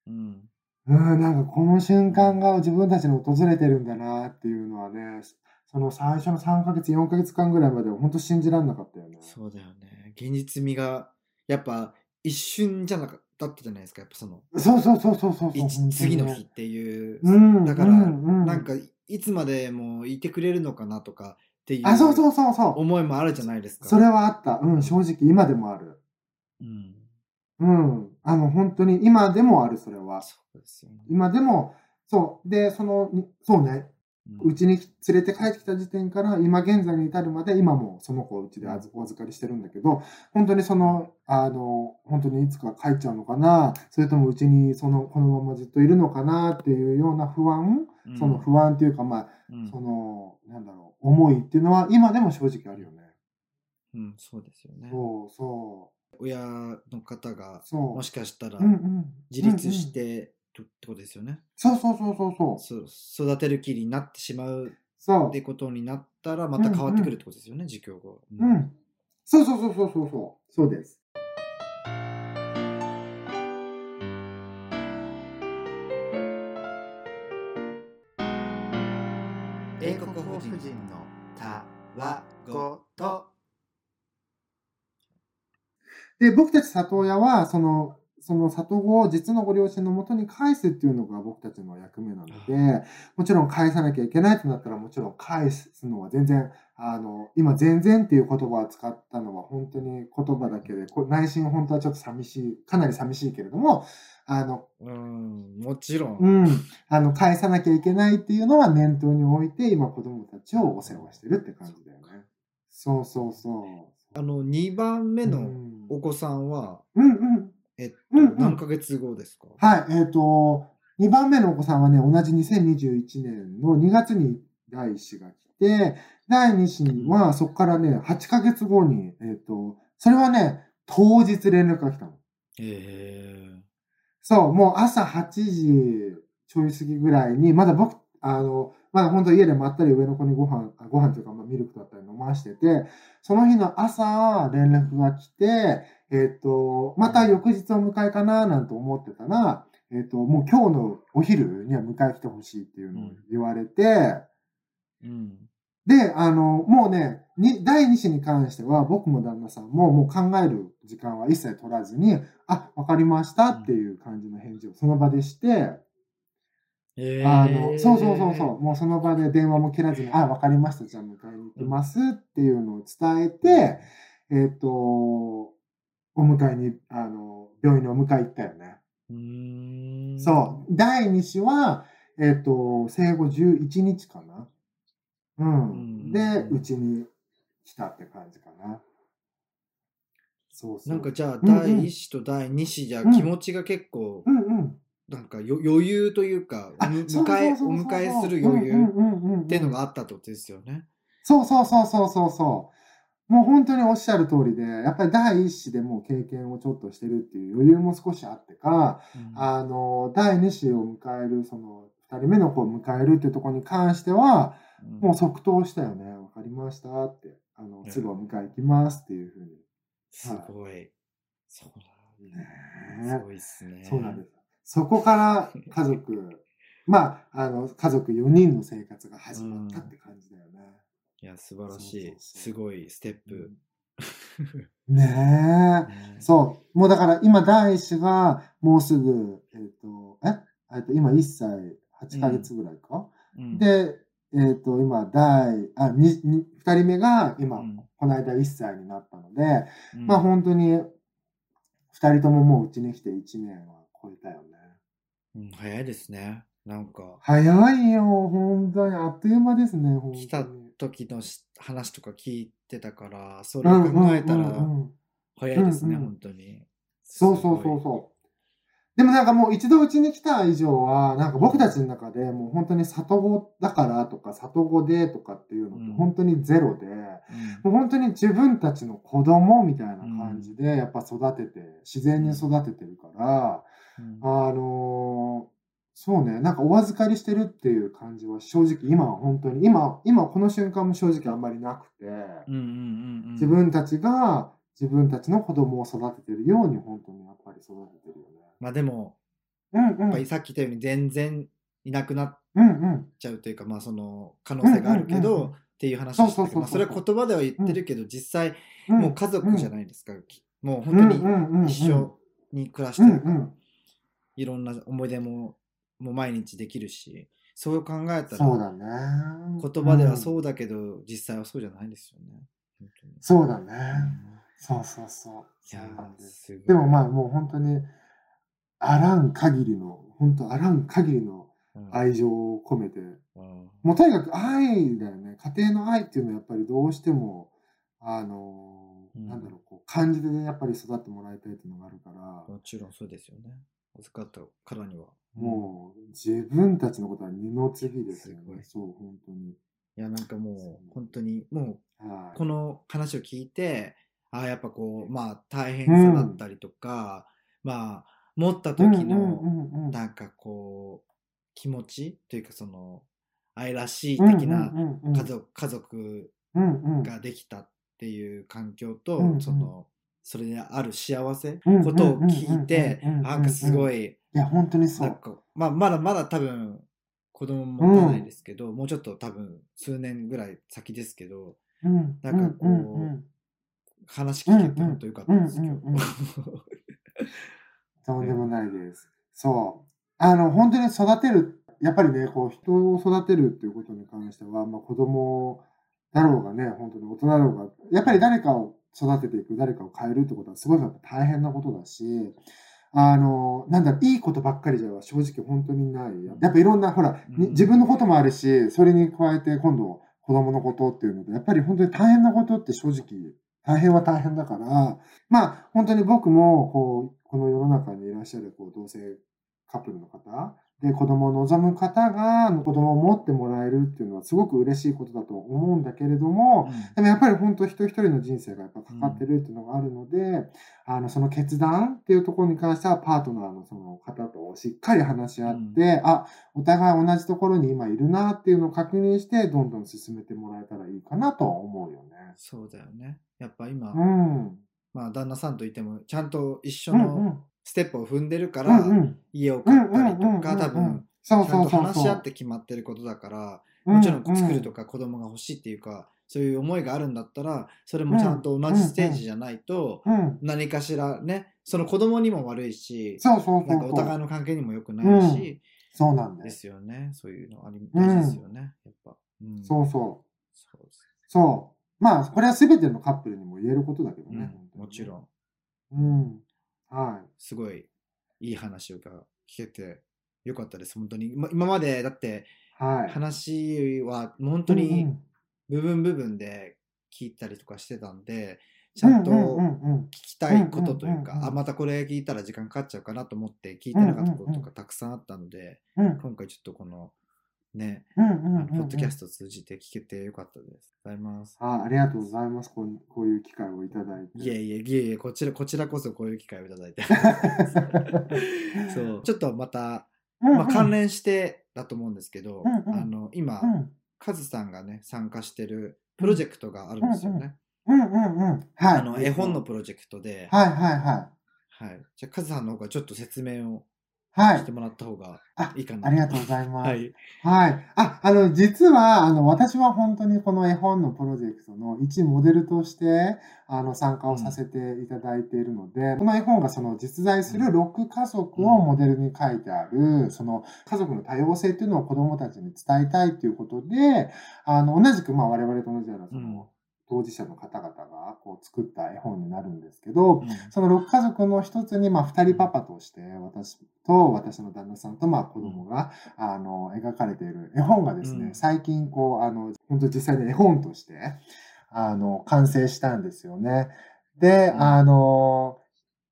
うん。うん、なんかこの瞬間が自分たちに訪れてるんだなっていうのはね、その最初の3ヶ月、4ヶ月間ぐらいまでは本当信じられなかったよね。そうだよね。現実味が、やっぱ一瞬じゃなかったじゃないですか。やっぱその、そうそうそうそうそう次の日っていう。うん。だから、うんうんなんか、いつまでもいてくれるのかなとかっていうあ、そうそうそうそう。思いもあるじゃないですか。それはあった。うん、正直今でもある。うん。うん。あの、本当に今でもある、それは。そうですよね。今でも、そう。で、その、にそうね。うんうちに連れて帰ってきた時点から今現在に至るまで今もその子をうちで預お預かりしてるんだけど本当にそのあの本当にいつか帰っちゃうのかなそれともうちにそのこのままずっといるのかなっていうような不安、うんその不安っていうかまあうんそのなんだろう思いっていうのは今でも正直あるよね。うん、そうですよね。そうそ親の方が。もしかしたら自立してるってことですよね。そうそうそうそうそうそう育てる気になってしまうってことになったらまた変わってくるってことですよね、自供後。う。ん。そうそうそうそうそうそう。そうです。英国法人のたわごと。で、僕たち里親は、その、その里子を実のご両親のもとに返すっていうのが僕たちの役目なので、もちろん返さなきゃいけないとなったら、もちろん返すのは全然、あの、今全然っていう言葉を使ったのは本当に言葉だけで、こ内心本当はちょっと寂しい、かなり寂しいけれども、あの、うん、もちろん。うん、あの、返さなきゃいけないっていうのは念頭に置いて、今子供たちをお世話してるって感じだよね。そうそうそう。あの、2番目のうんお子さんは、うんうん。えっと、うんうん何ヶ月後ですか？はい、えっ、と、2番目のお子さんはね、同じ2021年の2月に第1子が来て、第2子にはそこからね、8ヶ月後に、えっ、と、それはね、当日連絡が来たの。へえそう、もう朝8時ちょい過ぎぐらいに、まだ僕、あの、まだ本当家でまったり上の子にご飯、あご飯というか、まあ、ミルクだったり飲ましてて、その日の朝連絡が来て、えっ、と、また翌日お迎えかななんて思ってたら、えっ、と、もう今日のお昼には迎え来てほしいっていうのを言われて、うん。で、あの、もうね、に第2子に関しては、僕も旦那さんももう考える時間は一切取らずに、あ、わかりましたっていう感じの返事をその場でして、へあの、そうそうそうそう、もうその場で電話も切らずに、あ、わかりました、じゃあ迎えに行きますっていうのを伝えて、えっ、と、お迎えに、あの、病院にお迎え行ったよね。うーん。そう。第2子は、えっ、と、生後11日かな。うん。うんで、うちに来たって感じかな。そうそう。なんかじゃあ、うんうん第1子と第2子じゃうん気持ちが結構、うんうん。なんかよ余裕というか、あむそうそう迎え、お迎えする余裕っていうのがあったってことですよね。そうそうそうそうそうそう。もう本当におっしゃる通りで、やっぱり第一子でもう経験をちょっとしてるっていう余裕も少しあってか、うんあの、第二子を迎える、その、二人目の子を迎えるっていうところに関しては、うんもう即答したよね。わかりましたって。あの、うんすぐお迎え行きますっていうふうに。すごい。そうだ。ねすごいっすね。そうなんです。そこから家族、まあ、あの、家族4人の生活が始まったって感じだよね。いや、素晴らしい。そうそうそうすごいステップ。ねえ。ねそう。もうだから今第一子がもうすぐ、えっ、と、え？えっと今1歳8ヶ月ぐらいか？うん、で、えっ、と今第、あ、にに2人目が今、うんこの間1歳になったので、うんまあ本当に2人とももううちに来て1年は超えたよね。うん早いですね。なんか、早いよ、本当に。あっという間ですね、本当に。来た時のし話とか聞いてたから、それを考えたら早いですね、うんうん本当に。そうそうそうそう。でもなんかもう一度うちに来た以上は、なんか僕たちの中でもう本当に里子だからとか里子でとかっていうのってうん本当にゼロで、うんもう本当に自分たちの子供みたいな感じでやっぱ育てて、自然に育ててるから、うんあのーそうね、なんかお預かりしてるっていう感じは正直今は本当に、今、今この瞬間も正直あんまりなくて、うんうんうんうん。自分たちが自分たちの子供を育ててるように本当にやっぱり育ててるよね。まあでも、うんうん。やっぱりさっき言ったように全然いなくなっ。ちゃうというか、まあ、その可能性があるけどっていう話をしてまあそれは言葉では言ってるけど、実際うん。もう家族じゃないですか、もう本当うんに一緒に暮らしてるから、いろんな思い出ももう毎日できるしそう考えたらそうだね。言葉ではうんそうだけど、実際はそうじゃないですよね。そうだね。うんそうそうそう。いやすでもまあもう本当に、あらん限りの、本当あらん限りのうん愛情を込めて、うんもうとにかく愛だよね。家庭の愛っていうのはやっぱりどうしても、あの、うんなんだろう、こう感じでやっぱり育ってもらいたいっていうのがあるから、もちろんそうですよね。預かったからには。もう自分たちのことは二の次ですよすごい。ねそう、本当に。いや、なんかもう、本当に、もう、はい。この話を聞いて、ああ、やっぱこう、まあ、大変さだったりとか、まあ、持った時の、なんかこう、気持ちというか、その、愛らしい的な家族、家族ができたっていう環境と、その、それである幸せ、ことを聞いてうんうんうんうんうん、なんかすごい、いや、本当にそう。まあ、まだまだ多分、子供も持たないですけど、もうちょっと多分、数年ぐらい先ですけど、うんなんかこううんうん話聞けて本当よかったです、うん今うんうん日。とんでもないです。そう。あの、本当に育てる、やっぱりね、こう、人を育てるっていうことに関しては、まあ、子供だろうがね、本当に大人だろうが、やっぱり誰かを育てていく、誰かを変えるってことは、すごい大変なことだし、あの、なんだろう、いいことばっかりじゃ正直本当にない。やっぱいろんな、ほら、にうん自分のこともあるし、それに加えて今度、子供のことっていうので、やっぱり本当に大変なことって正直、大変は大変だから、まあ、本当に僕も、こう、この世の中にいらっしゃる、こう、同性カップルの方、で、子供を望む方が、子供を持ってもらえるっていうのはすごく嬉しいことだと思うんだけれども、でもやっぱり本当一人一人の人生がやっぱかかってるっていうのがあるので、あの、その決断っていうところに関してはパートナーのその方としっかり話し合って、あ、お互い同じところに今いるなっていうのを確認して、どんどん進めてもらえたらいいかなとは思うよね。そうだよね。やっぱ今、うん。まあ、旦那さんといても、ちゃんと一緒うんうのん。ステップを踏んでるかうら。家を買ったりとか、多分、そうちゃんと。話し合って決まってることだから、もちろん作るとか子供が欲しいっていうか、そういう思いがあるんだったら、それもちゃんと同じステージじゃないと。何かしらね、その子供にも悪いし、そうそうそうなんかお互い。の関係にも良くないし、そうなんで。ですすよね。そういうのありうん大事ですよね。やっぱ。うんそうそう。そうそう。まあ、これは全てのカップルにも言えることだけどねもちろん、うん。はすごいいい話が聞けてよかったです。本当に。今今までだって。話は本当うんにうん部分部分で聞いたりとかしてたんで、ちゃんと聞きたいことというかあ、またこれ聞いたら時間かかっちゃうかなと思って聞いてなかったこととかたくさんあったので、うん今回ちょっとこのね、うんうんうんうんポッドキャストを通じて聞けてよかったです。ありがとうございます。あありがとうございます。こうこういう機会をいただいて。いえいえいえいえ、こちら、こちらこそこういう機会をいただいて。そう、ちょっとまた、うんうんまあ、関連してだと思うんですけど、うんうんあの今、うんカズさんがね、参加してるプロジェクトがあるんですよね。うんうんうん。はい。あの絵本のプロジェクトで、はいはいはい。はい。じゃあ、カズさんの方がちょっと説明をはいして。もらった方があいいかな。ありがとうございます。はい。はい。あ、あの、実は、あの、私は本当にこの絵本のプロジェクトの一モデルとして、あの、参加をさせていただいているので、この絵本がその実在する6家族をモデルに書いてある、その家族の多様性っていうのを子供たちに伝えたいということで、あの、同じく、まあ、我々と同じような、その、当事者の方々がこう作った絵本になるんですけど、うんその6家族の一つに、まあ、2人パパとして、私と私の旦那さんと、まあ、子供が、あの、描かれている絵本がですね、うん最近、こう、あの、本当実際に絵本として、あの、完成したんですよね。で、うんあの、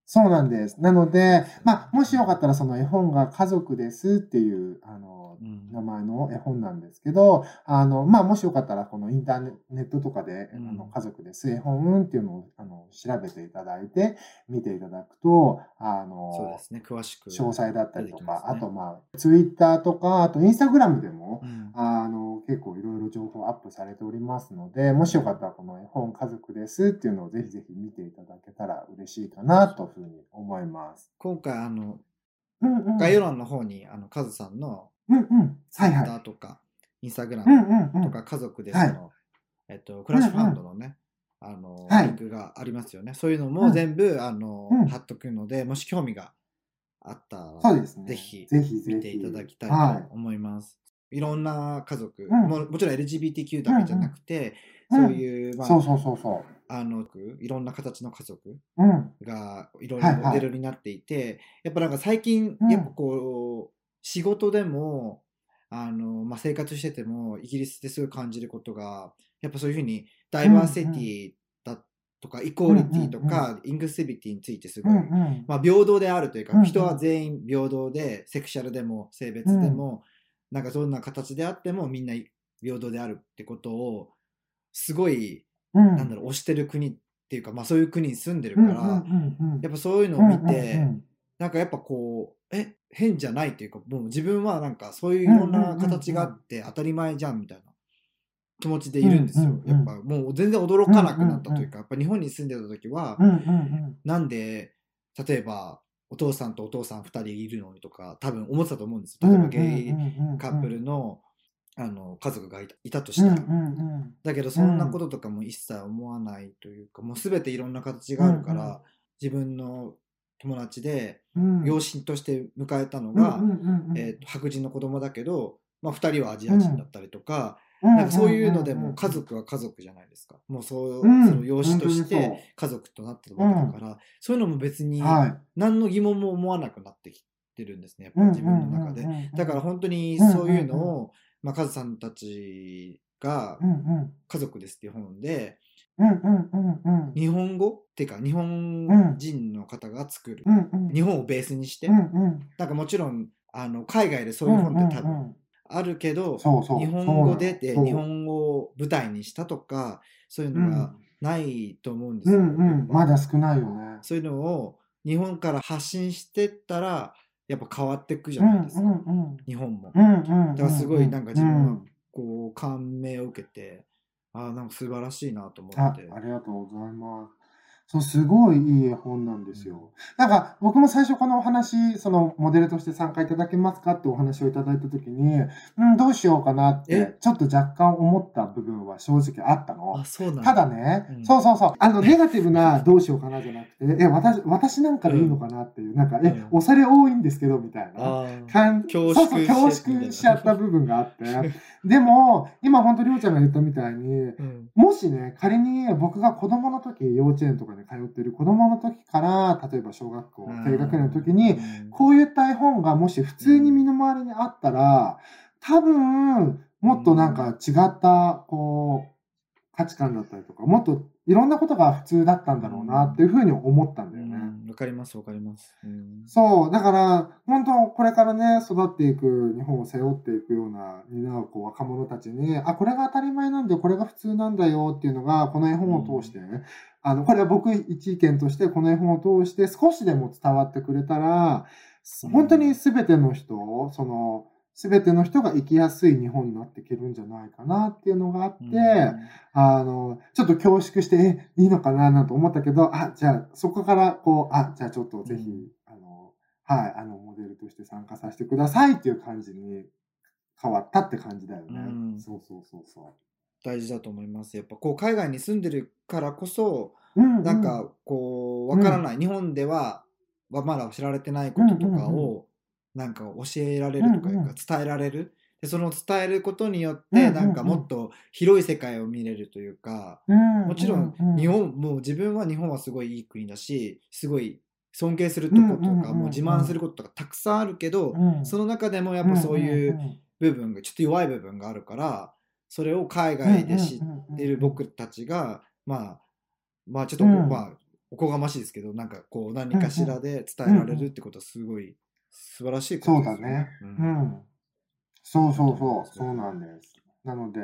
そうなんです。なので、まあ、もしよかったら、その絵本が家族ですっていう、あの、うん名前の絵本なんですけど、あの、まあ、もしよかったら、このインターネットとかで、うんあの家族です絵本っていうのをあの調べていただいて、見ていただくと、あのそうで、すね、詳しく。詳細だったりとか、あと、まあ、ツイッターとか、あとインスタグラムでも、うんあの、結構いろいろ情報アップされておりますので、もしよかったらこの絵本家族ですっていうのをぜひぜひ見ていただけたら嬉しいかなというふうに思います。今回、あの。概要欄の方にあのカズさんのうんうん。はいはい。ターとか、インスタグラうんム。とか家族でそはいの、えっと、クラッシュファンドのね、あの、はいリンクがありますよね。そういうのうんも全部、あの、うん貼っとくので、もし興味があったら、そうですね。ぜひぜひ。見ていただきたいはと思います。い、ろんな家族、んももちろん LGBTQ だけじゃなくて、そういう、まあ、そうそうそうそあの、いろんな形の家族。がいろいろモデルになっていて、やっぱなんか最近、うんやっぱこう、仕事でも、あの、まあ、生活してても、イギリスですごい感じることが、やっぱそういうふうに、ダイバーシティだとか、イコーリティとか、インクルシビティについてすごい。まあ、平等であるというか、人は全員平等で、セクシャルでも性別でも、なんかどんな形であってもみんな平等であるってことを、すごい、うん。なんだろう、推してる国っていうか、まあそういう国に住んでるから。やっぱそういうのを見うんて、なんかやっぱこう、え、変じゃないっていうか、もう自分はなんかそういういろんな形があって当たり前じゃんみたいな気持ちでいるんですよ。やっぱもう全然驚かなくなったというか、やっぱ日本に住んでた時は。なんで、例えばお父さんとお父さん2人いるのにとか、多分思ってたと思うんですよ。例えばゲイカップルのあの家族がいたいたとしたら。だけどそんなこととかも一切思わないというか、もう全ていろんな形があるから、自分の友達でうん。養子として迎えたのうんが、えーと白人の子供だけど、まあ、2人はアジア人だったりとか,、うんなんかそういうのでも家族は家族じゃないですか。もうそう、うん。その養子として家族となってるわけだから、そういうのも別にはい。何の疑問も思わなくなってきてるんですねやっぱり自分の中で。だから本当にそういうのを、まあ、カズさんたちが家族ですっていう本でうんうんうんうん。日本語？っていうか日本人の方が作る、うんうん。日本をベースにして、うんうん。なんかもちろんあの海外でそういう本って多うんうん。分あるけど、そうそう。日本語ででそう日本語を舞台にしたとかそういうのがないと思うんですよ。うんうん。まだ少ないよね。そういうのを日本から発信してったらやっぱ変わっていくじうんゃないですか、うんうん日本も。うんうんだからすごいなんか自分はうんこう感銘を受けてああなんか素晴らしいなと思って。ありがとうございます。そう、すごいいい絵本なんですよ。なんか、僕も最初このお話、そのモデルとして参加いただけますかってお話をいただいたときに、うん、どうしようかなってえ、ちょっと若干思った部分は正直あったの。あ。そうなんただね、うん。そうそうそう、あの、ネガティブなどうしようかなじゃなくて、え、私、私なんかでいいのかなっていう、なんか、えうん、恐れ多いんですけど、みたいな。あー。かん恐そうそう縮し恐縮しちゃった部分があって。でも、今本当りょうちゃんが言ったみたいに、うん。もしね、仮に僕が子供の時、幼稚園とかに通ってる子供の時から、例えば小学校低学年の時に、うんこういった絵本がもし普通に身の回りにあったら、多分、もっとなんか違った、こう、価値観だったりとか、もっといろんなことが普通だったんだろうなっていうふうに思ったんだよね。うんわかりますわかります。うん。そう、だから、本当、これからね、育っていく、日本を背負っていくような、担うこう若者たちに、あ、これが当たり前なんだよ、これが普通なんだよっていうのが、この絵本を通してね、あの、これは僕一意見として、この絵本を通して少しでも伝わってくれたら、本当に全ての人、その、全ての人が生きやすい日本になっていけるんじゃないかなっていうのがあって、あの、ちょっと恐縮して、え、いいのかななんて思ったけど、あ、じゃあ、そこから、こう、あ、じゃあちょっとぜひ、うん。あの、はい、あの、モデルとして参加させてくださいっていう感じに変わったって感じだよね。うん。そうそうそうそ大事だと思います。やっぱこう海外に住んでるからこそ、う。うん、なんかこうわからない、日本でははまだ知られてないこととかうんうんをなんか教えられるとかいうかうん。うん伝えられる？でその伝えることによっうんうんうん。てなんかもっと広い世界を見れるというか、うん、もちろんうう日本もう自分は日本はすごいいい国だしすごい尊敬するとことうんうんうんうんかもう自慢することとかたくさんあるけど、うん。その中でもやっぱそういんう部分がちょっと弱い部分があるからそれを海外で知ってる僕たちがまあまあちょっとまあおこがましいですけどなんかこう何かしらで伝えられるってことはすごい素晴らしいことですよそうだね。ううん。ん。そうそう。そう、そうなんです。なので、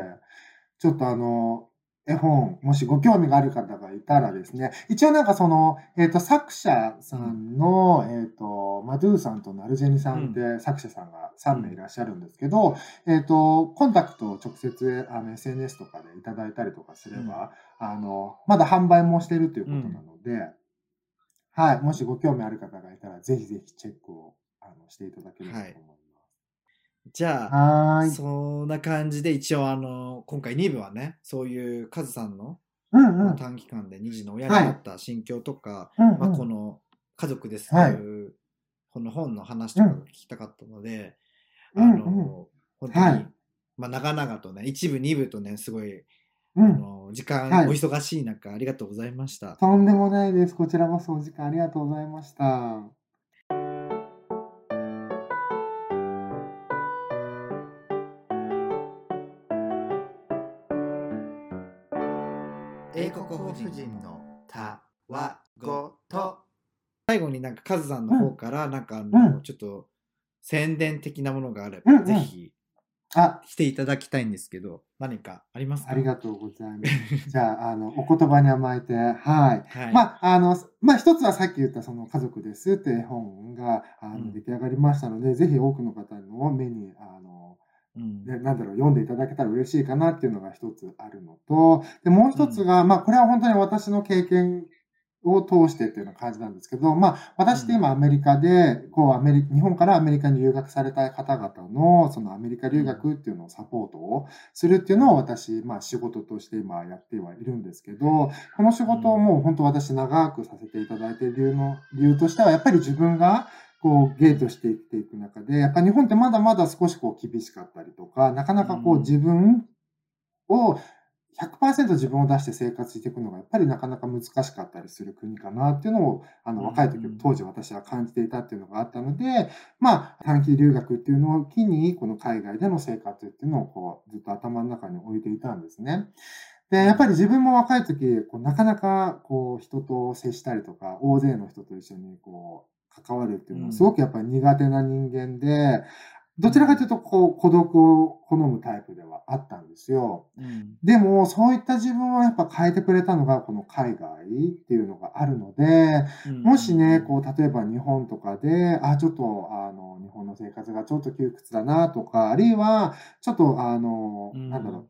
ちょっとあの、絵本、もしご興味がある方がいたらですね、一応なんかその、えっ、と、作者さんの、えっ、と、マドゥーさんとナルジェニさんって作者さんが3名いらっしゃるんですけど、えっ、と、コンタクトを直接あの SNS とかでいただいたりとかすれば、あの、まだ販売もしてるということなので、はい、もしご興味ある方がいたら、ぜひぜひチェックをあのしていただければと思います。じゃあ。そんな感じで一応あの今回2部はねそういうカズさんのうんうん。短期間で2児の親になった心境とか、うんうんまあ、この家族ですはいこの本の話とかが聞きたかったので、うんあのうん本当に、はいまあ、長々とね1部2部とねすごい、うあん。の時間、はいお忙しい中ありがとうございました。とんでもないです。こちらこそお時間ありがとうございました。かカズさんの方からなんかあの、うん。ちょっと宣伝的なものがあれば、うんうん。ぜひあ、していただきたいんですけど何かありますか？ありがとうございます。じゃあ、あの、お言葉に甘えて、はい。はい、まあ、あの、まあ、一つはさっき言ったその家族ですって絵本があのうん。出来上がりましたので、ぜひ多くの方の目に、あの、うん。ね、なんだろう、読んでいただけたら嬉しいかなっていうのが一つあるのと、で、もう一つが、まあ、これは本当に私の経験を通してっていうような感じなんですけど、まあ、私って今アメリカで、こう、アメリ日本からアメリカに留学された方々の、そのアメリカ留学っていうのをサポートをするっていうのを私、まあ、仕事として今やってはいるんですけど、この仕事をもう本当私長くさせていただいている理由の、理由としては、やっぱり自分が、こう、ゲートして生きていく中で、やっぱ日本ってまだまだ少しこう厳しかったりとか、なかなかこううん。自分を100%自分を出して生活していくのがやっぱりなかなか難しかったりする国かなっていうのを、あの、うん。若い時、当時私は感じていたっていうのがあったので、まあ、短期留学っていうのを機に、この海外での生活っていうのをこう、ずっと頭の中に置いていたんですね。で、やっぱり自分も若い時、こうなかなかこう人と接したりとか、大勢の人と一緒にこう関わるっていうのはすごくやっぱり苦手な人間で、どちらかというとこう孤独を好むタイプではあったんですよ。うん。でも、そういった自分をやっぱ変えてくれたのがこの海外っていうのがあるので、うん。もしね、こう、例えば日本とかで、あ、ちょっと、あの、日本の生活がちょっと窮屈だなとか、あるいは、ちょっと、あの、うん。なんだろう、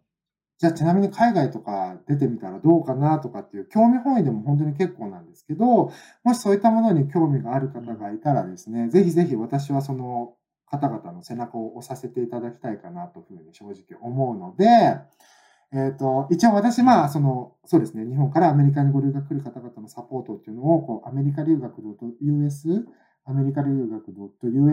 じゃあちなみに海外とか出てみたらどうかなとかっていう興味本位でも本当に結構なんですけど、もしそういったものに興味がある方がいたらですね、ぜひぜひ私はその方々の背中を押させていただきたいかなというふうに正直思うので、えっ、と、一応私、まあ、その、そうですね、日本からアメリカにご留学来る方々のサポートっていうのを、こう、アメリカ留学 .us、アメリカ留学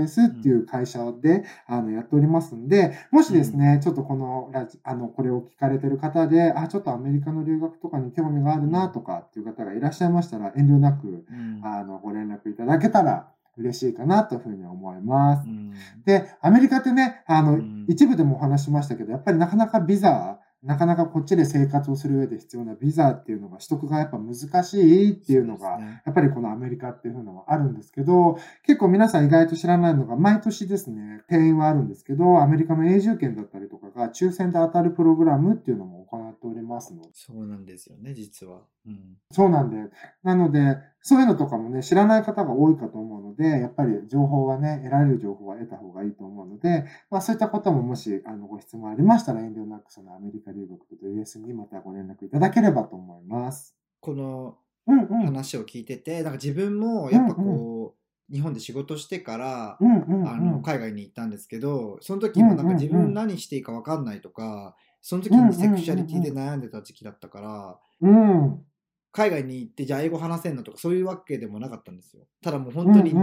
.us っていう会社で、あの、やっておりますんで、もしですね、ちょっとこのラジ、あの、これを聞かれてる方で、あ、ちょっとアメリカの留学とかに興味があるなとかっていう方がいらっしゃいましたら、遠慮なく、うん。あの、ご連絡いただけたら嬉しいかなというふうに思います。うん。で、アメリカってね、あの、うん。一部でもお話ししましたけど、やっぱりなかなかビザ、なかなかこっちで生活をする上で必要なビザっていうのが取得がやっぱ難しいっていうのが、ね。やっぱりこのアメリカっていうのはあるんですけど、結構皆さん意外と知らないのが、毎年ですね、定員はあるんですけど、アメリカの永住権だったりとかが抽選で当たるプログラムっていうのも行っておりますので、そうなんですよね実は、うん。そうなんで、なので、そういうのとかもね、知らない方が多いかと思うので、やっぱり情報はね、得られる情報は得た方がいいと思うので、まあそういったことももし、あの、ご質問ありましたら、遠慮なくそのアメリカ留学と US にまたご連絡いただければと思います。このうんうん。話を聞いてて、なんか自分もやっぱうんこう、日本で仕事してから、うんうんうん。あの海外に行ったんですけどその時もなんか自うんうんうん分何していいか分かんないとかその時にセクシャリティで悩んでた時期だったからうん。海外に行ってじゃあ英語話せんのとかそういうわけでもなかったんですよ。ただもう本当に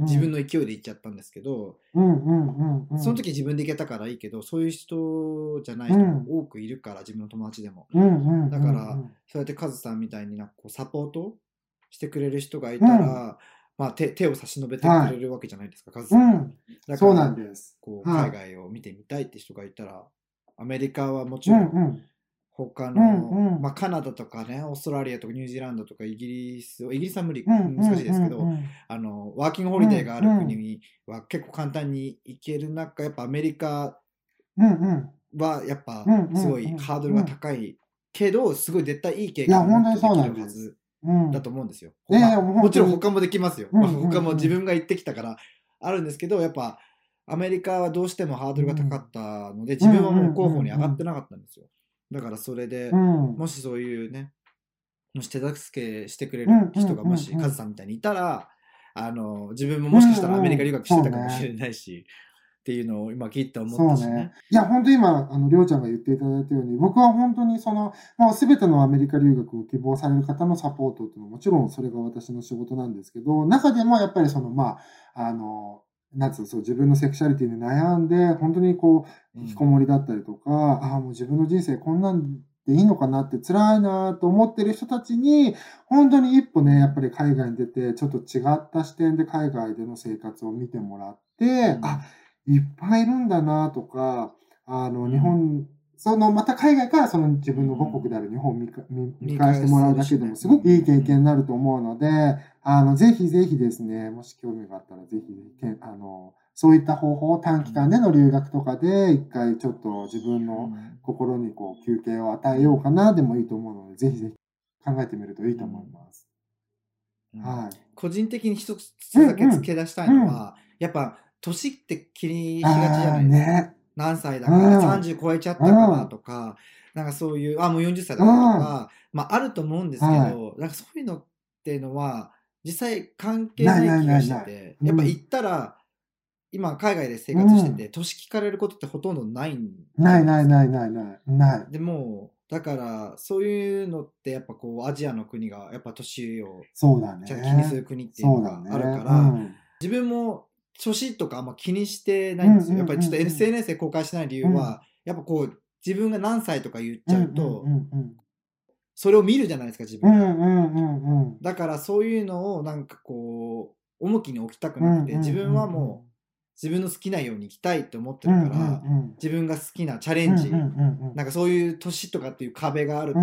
自分の、の勢いで行っちゃったんですけど。その時自分で行けたからいいけどそういう人じゃない人も多くいるから自分の友達でも。だからそうやってカズさんみたいになんかこうサポートしてくれる人がいたら、まあ、手手を差し伸べてくれるわけじゃないですか、カズさん。が。うん、だからそうなんです。こうはい海外を見てみたいって人がいたら、アメリカはもちうんろん他の、うんうん。まあ、カナダとかねオーストラリアとかニュージーランドとかイギリスイギリスは無理、うん難しいですけど、うんうんあのワーキングホリデーがある国は結構簡単に行ける中やっぱアメリカうんうん。はやっぱうんうんすごいハードルが高い。けどすごい絶対いい経験を持って本当にそうできるはずうんだと思うんですよ。まあもちろん他もできますよ。うんまあうん。うん他も自分が行ってきたからあるんですけどやっぱアメリカはどうしてもハードルが高かったので自分はもう候補に上がってなかったんですよ。だからそれでうん。もしそういうねもし手助けしてくれるうんうん人がもしうんうんカズさんみたいにいたらあの自分ももしかしたらアメリカ留学してたかうんうんもしれないし、っていうのを今聞いて思ったしね。ね。いや、本当今、あの、りょうちゃんが言っていただいたように、僕は本当にその、もうすべてのアメリカ留学を希望される方のサポートっていうのはもちろんそれが私の仕事なんですけど、中でもやっぱりその、まあ、あの、なんつうのそう、自分のセクシャリティに悩んで、本当にこう、引きこもりだったりとか、ああ、もう自分の人生こんなんでいいのかなって辛いなと思ってる人たちに、本当に一歩ね、やっぱり海外に出て、ちょっと違った視点で海外での生活を見てもらって、うん。あ、いっぱいいるんだなとか、あの、うん。日本、その、また海外からその自分の母国である日本を見か見見返してもらうだけでもすごくいい経験になると思うので、あの、ぜひぜひですね、もし興味があったらぜひ、けあの、そういった方法を短期間での留学とかで、一回ちょっと自分の心にこう休憩を与えようかなでもいいと思うので、ぜひぜひ考えてみるといいと思います。うんはい。個人的に一つだけ付け出したいのは、やっぱ年って気にしがちじゃないですか。ね。何歳だからうん30超えちゃったかなとか、なんかそういう、あ、もう40歳だからとか、まああると思うんですけど、はいなんかそういうのっていうのは、実際関係ない気がしてて、うんやっぱ行ったら、今海外で生活してて、年聞かれることってほとんどないんないないないないない。ない。でも、だから、そういうのってやっぱこう、アジアの国がやっぱ年をそうだね。気にする国っていうのが。あるから、うん自分も年とかあんま気にしてないんですよ。やっぱりちょっと SNS で公開してない理由は、やっぱこう、自分が何歳とか言っちゃうと、それを見るじゃないですか、自分。うんうんうんうんうん。だからそういうのをなんかこう、重きに置きたくうんなくて、自分はもう自分の好きなように生きたいって思ってうんるから、うん自分が好きなチャレンジ、なんかそういう年とかっていう壁があると、う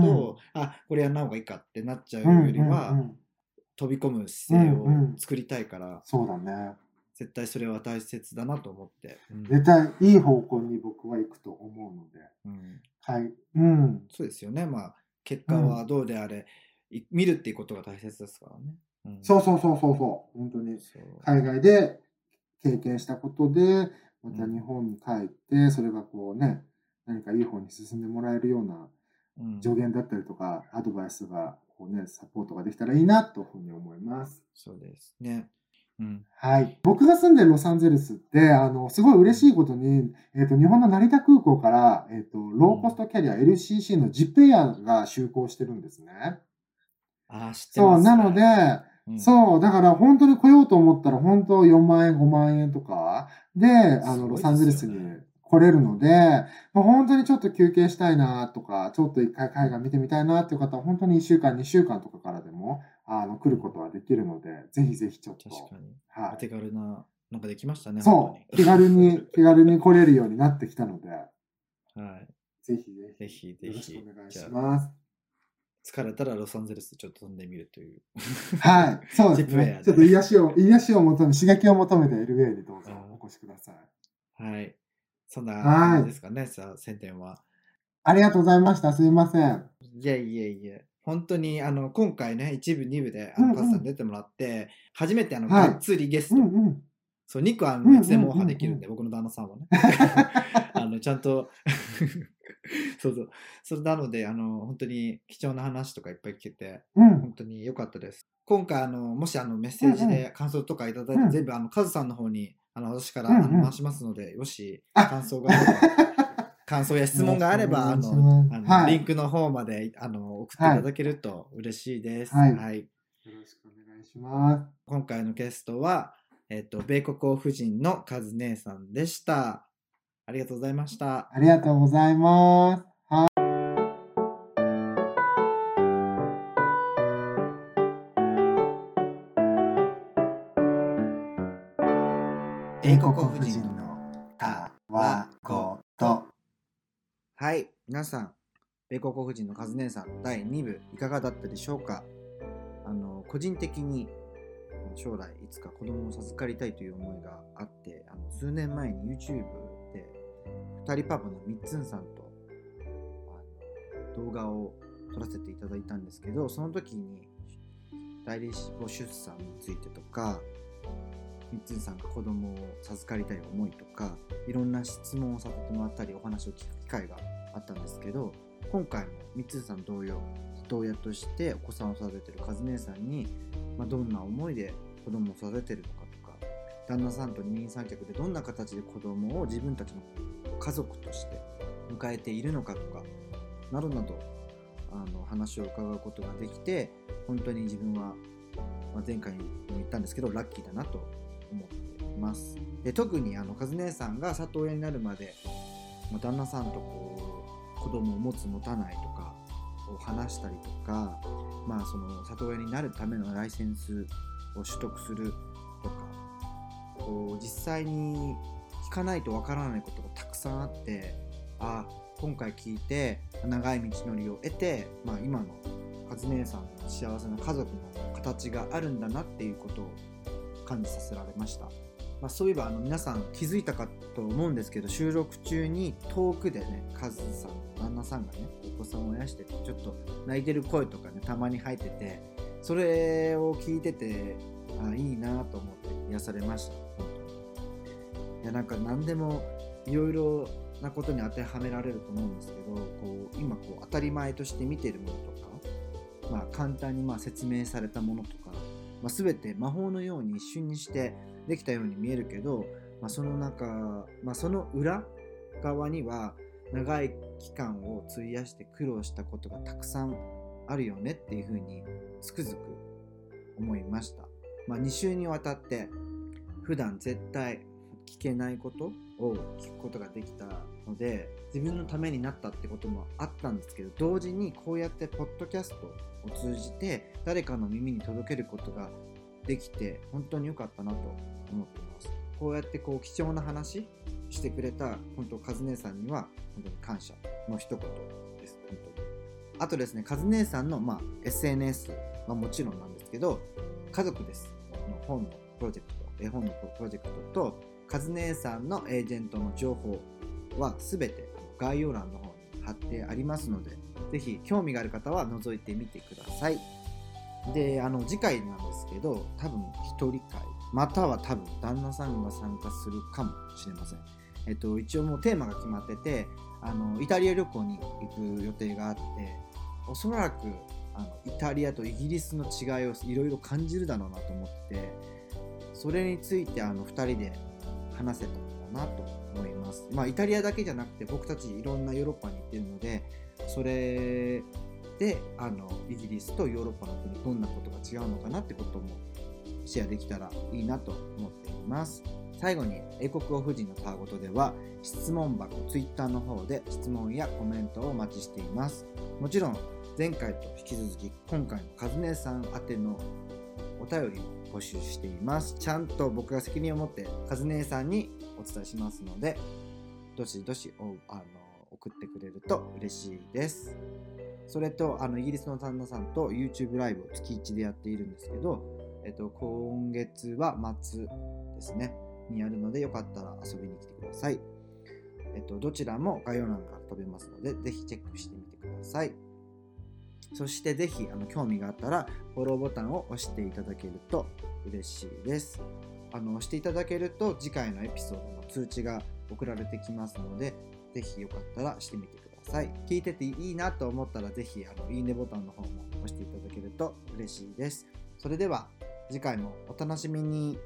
ん。あ、これやんない方がいいかってなっちゃううんよりは、飛び込む姿勢を作りたいから、そうだね。絶対それは大切だなと思って。うん絶対いい方向に僕は行くと思うので。うんはい。うん。そうですよね。まあ、結果はどうであれ、い見るっていうことが大切ですからね。うんそうそうそうそうそう。本当に。海外で経験したことで、また日本に帰って、それがこうね、何かいい方に進んでもらえるようなうん助言だったりとか、アドバイスが、こうね、サポートができたらいいなというふうに思います。そうですね。うん。はい。僕が住んでるロサンゼルスって、あの、すごい嬉しいことに、えっ、と、日本の成田空港から、えっ、と、ローコストキャリア LCC のジップエアが就航してるんですね。ああ、知ってそう、ます。なので、うん、そう、だから本当に来ようと思ったら、本当4万円、5万円とかで、あの、ロサンゼルスに来れるので、まあ本当にちょっと休憩したいなとか、ちょっと一回海外見てみたいなっていう方は、本当に1週間、2週間とかかあの、来ることはできるので、ぜひぜひちょっと、確かに。はい。軽な、なんかできましたね。そう、気軽に、気軽に来れるようになってきたので。はい。ぜひぜぜひぜひ、よろしひくお願。いします。疲れたらロサンゼルスちょっと飛んでみるという。はい、そうです。ねちょっと癒しを、癒しを求め、刺激を求めて LA にどうぞうんお越しください。はい。そんなはい感じですかね、さあ、宣伝は。ありがとうございました。すいません。いやいやいや、本当にあの今回ね、一部、二部であうんうんのカズさん出てもらって、初めてあの、はいがっつりゲスト、うんうん。そう、ニックはあうんうんうんうんのいつでもオファーできるんで、僕の旦那さんはね。あのちゃんと そうそう。それなので、あの本当に貴重な話とかいっぱい聞けて、うん。本当に良かったです。今回、あのもしあのメッセージうんうで感想とかいただいて、うん全部あのカズさんの方にあの私からうんうんあの回しますので、もしあ感想があれば。感想や質問があれば、あのはいリンクの方まであの送っていただけると嬉しいです。はいはい、よろしくお願いします。今回のゲストは、えっと米国王夫人のカズ姉さんでした。ありがとうございました。ありがとうございます。はい。英国王夫人皆さん、米国夫人のカズ姉さん第2部いかがだったでしょうか？あの個人的に将来いつか子供を授かりたいという思いがあって、あの数年前に YouTube で二人パパのみっつんさんとあの動画を撮らせていただいたんですけど、その時に代理母出産についてとか、みっつんさんが子供を授かりたい思いとかいろんな質問をさせてもらったりお話を聞く機会がああったんですけど今回もみっつんさん同様父親としてお子さんを育ててるカズ姉さんに、まあ、どんな思いで子供を育ててるのかとか旦那さんと二人三脚でどんな形で子供を自分たちの家族として迎えているのかとかなどなどあの話を伺うことができて本当に自分は、まあ、前回も言ったんですけどラッキーだなと思っています。で特にあの和姉さんが里親になるまで、まあ、旦那さんとこう子供を持つ持たないとかを話したりとか、まあ、その里親になるためのライセンスを取得するとかこう実際に聞かないとわからないことがたくさんあってあ今回聞いて長い道のりを得て、まあ、今の和姉さんの幸せな家族の形があるんだなっていうことを感じさせられました、まあ、そういえばあの皆さん気づいたかと思うんですけど収録中に遠くでねカズさん旦那さんがねお子さんを親しててちょっと泣いてる声とかねたまに入っててそれを聞いててあいいなと思って癒されました。本当に。いやなんか何でもいろいろなことに当てはめられると思うんですけどこう今こう当たり前として見てるものとか、まあ、簡単にまあ説明されたものとか、まあ、全て魔法のように一瞬にしてできたように見えるけど、まあ、その中、まあ、その裏側には長い期間を費やして苦労したことがたくさんあるよねっていうふうにつくづく思いました、まあ、2週にわたって普段絶対聞けないことを聞くことができたので自分のためになったってこともあったんですけど同時にこうやってポッドキャストを通じて誰かの耳に届けることができて本当に良かったなと思っています。こうやってこう貴重な話してくれた本当カズ姉さんには本当に感謝の一言です。本当に。あとですねカズ姉さんの、まあ、SNS はもちろんなんですけど家族です。の本のプロジェクト絵本のプロジェクトとカズ姉さんのエージェントの情報はすべて概要欄の方に貼ってありますので、ぜひ興味がある方は覗いてみてください。で、あの次回なんですけど、多分一人会、または多分旦那さんが参加するかもしれません。えっと、一応もうテーマが決まってて、あのイタリア旅行に行く予定があって、おそらくあのイタリアとイギリスの違いをいろいろ感じるだろうなと思ってそれについてあの2人で話せたらなと思います。まあ、イタリアだけじゃなくて僕たちいろんなヨーロッパに行ってるのでそれであのイギリスとヨーロッパの国どんなことが違うのかなってこともシェアできたらいいなと思っています。最後に英国王夫人のたわごとでは質問箱 Twitter の方で質問やコメントをお待ちしています。もちろん前回と引き続き今回のカズネさん宛てのお便りも募集していますちゃんと僕が責任を持ってカズ姉さんにお伝えしますのでどしどしおあの送ってくれると嬉しいですそれとあのイギリスの旦那さんと YouTube ライブを月1でやっているんですけど、えっと、今月は末ですねにやるのでよかったら遊びに来てくださいえっと、どちらも概要欄から飛べますので、ぜひチェックしてみてください。そしてぜひあの興味があったらフォローボタンを押していただけると嬉しいです。あの押していただけると次回のエピソードの通知が送られてきますので、ぜひよかったらしてみてください。聞いてていいなと思ったら是非あのいいねボタンの方も押していただけると嬉しいです。それでは次回もお楽しみに。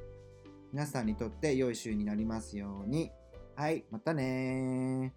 皆さんにとって良い週になりますように。はい、またね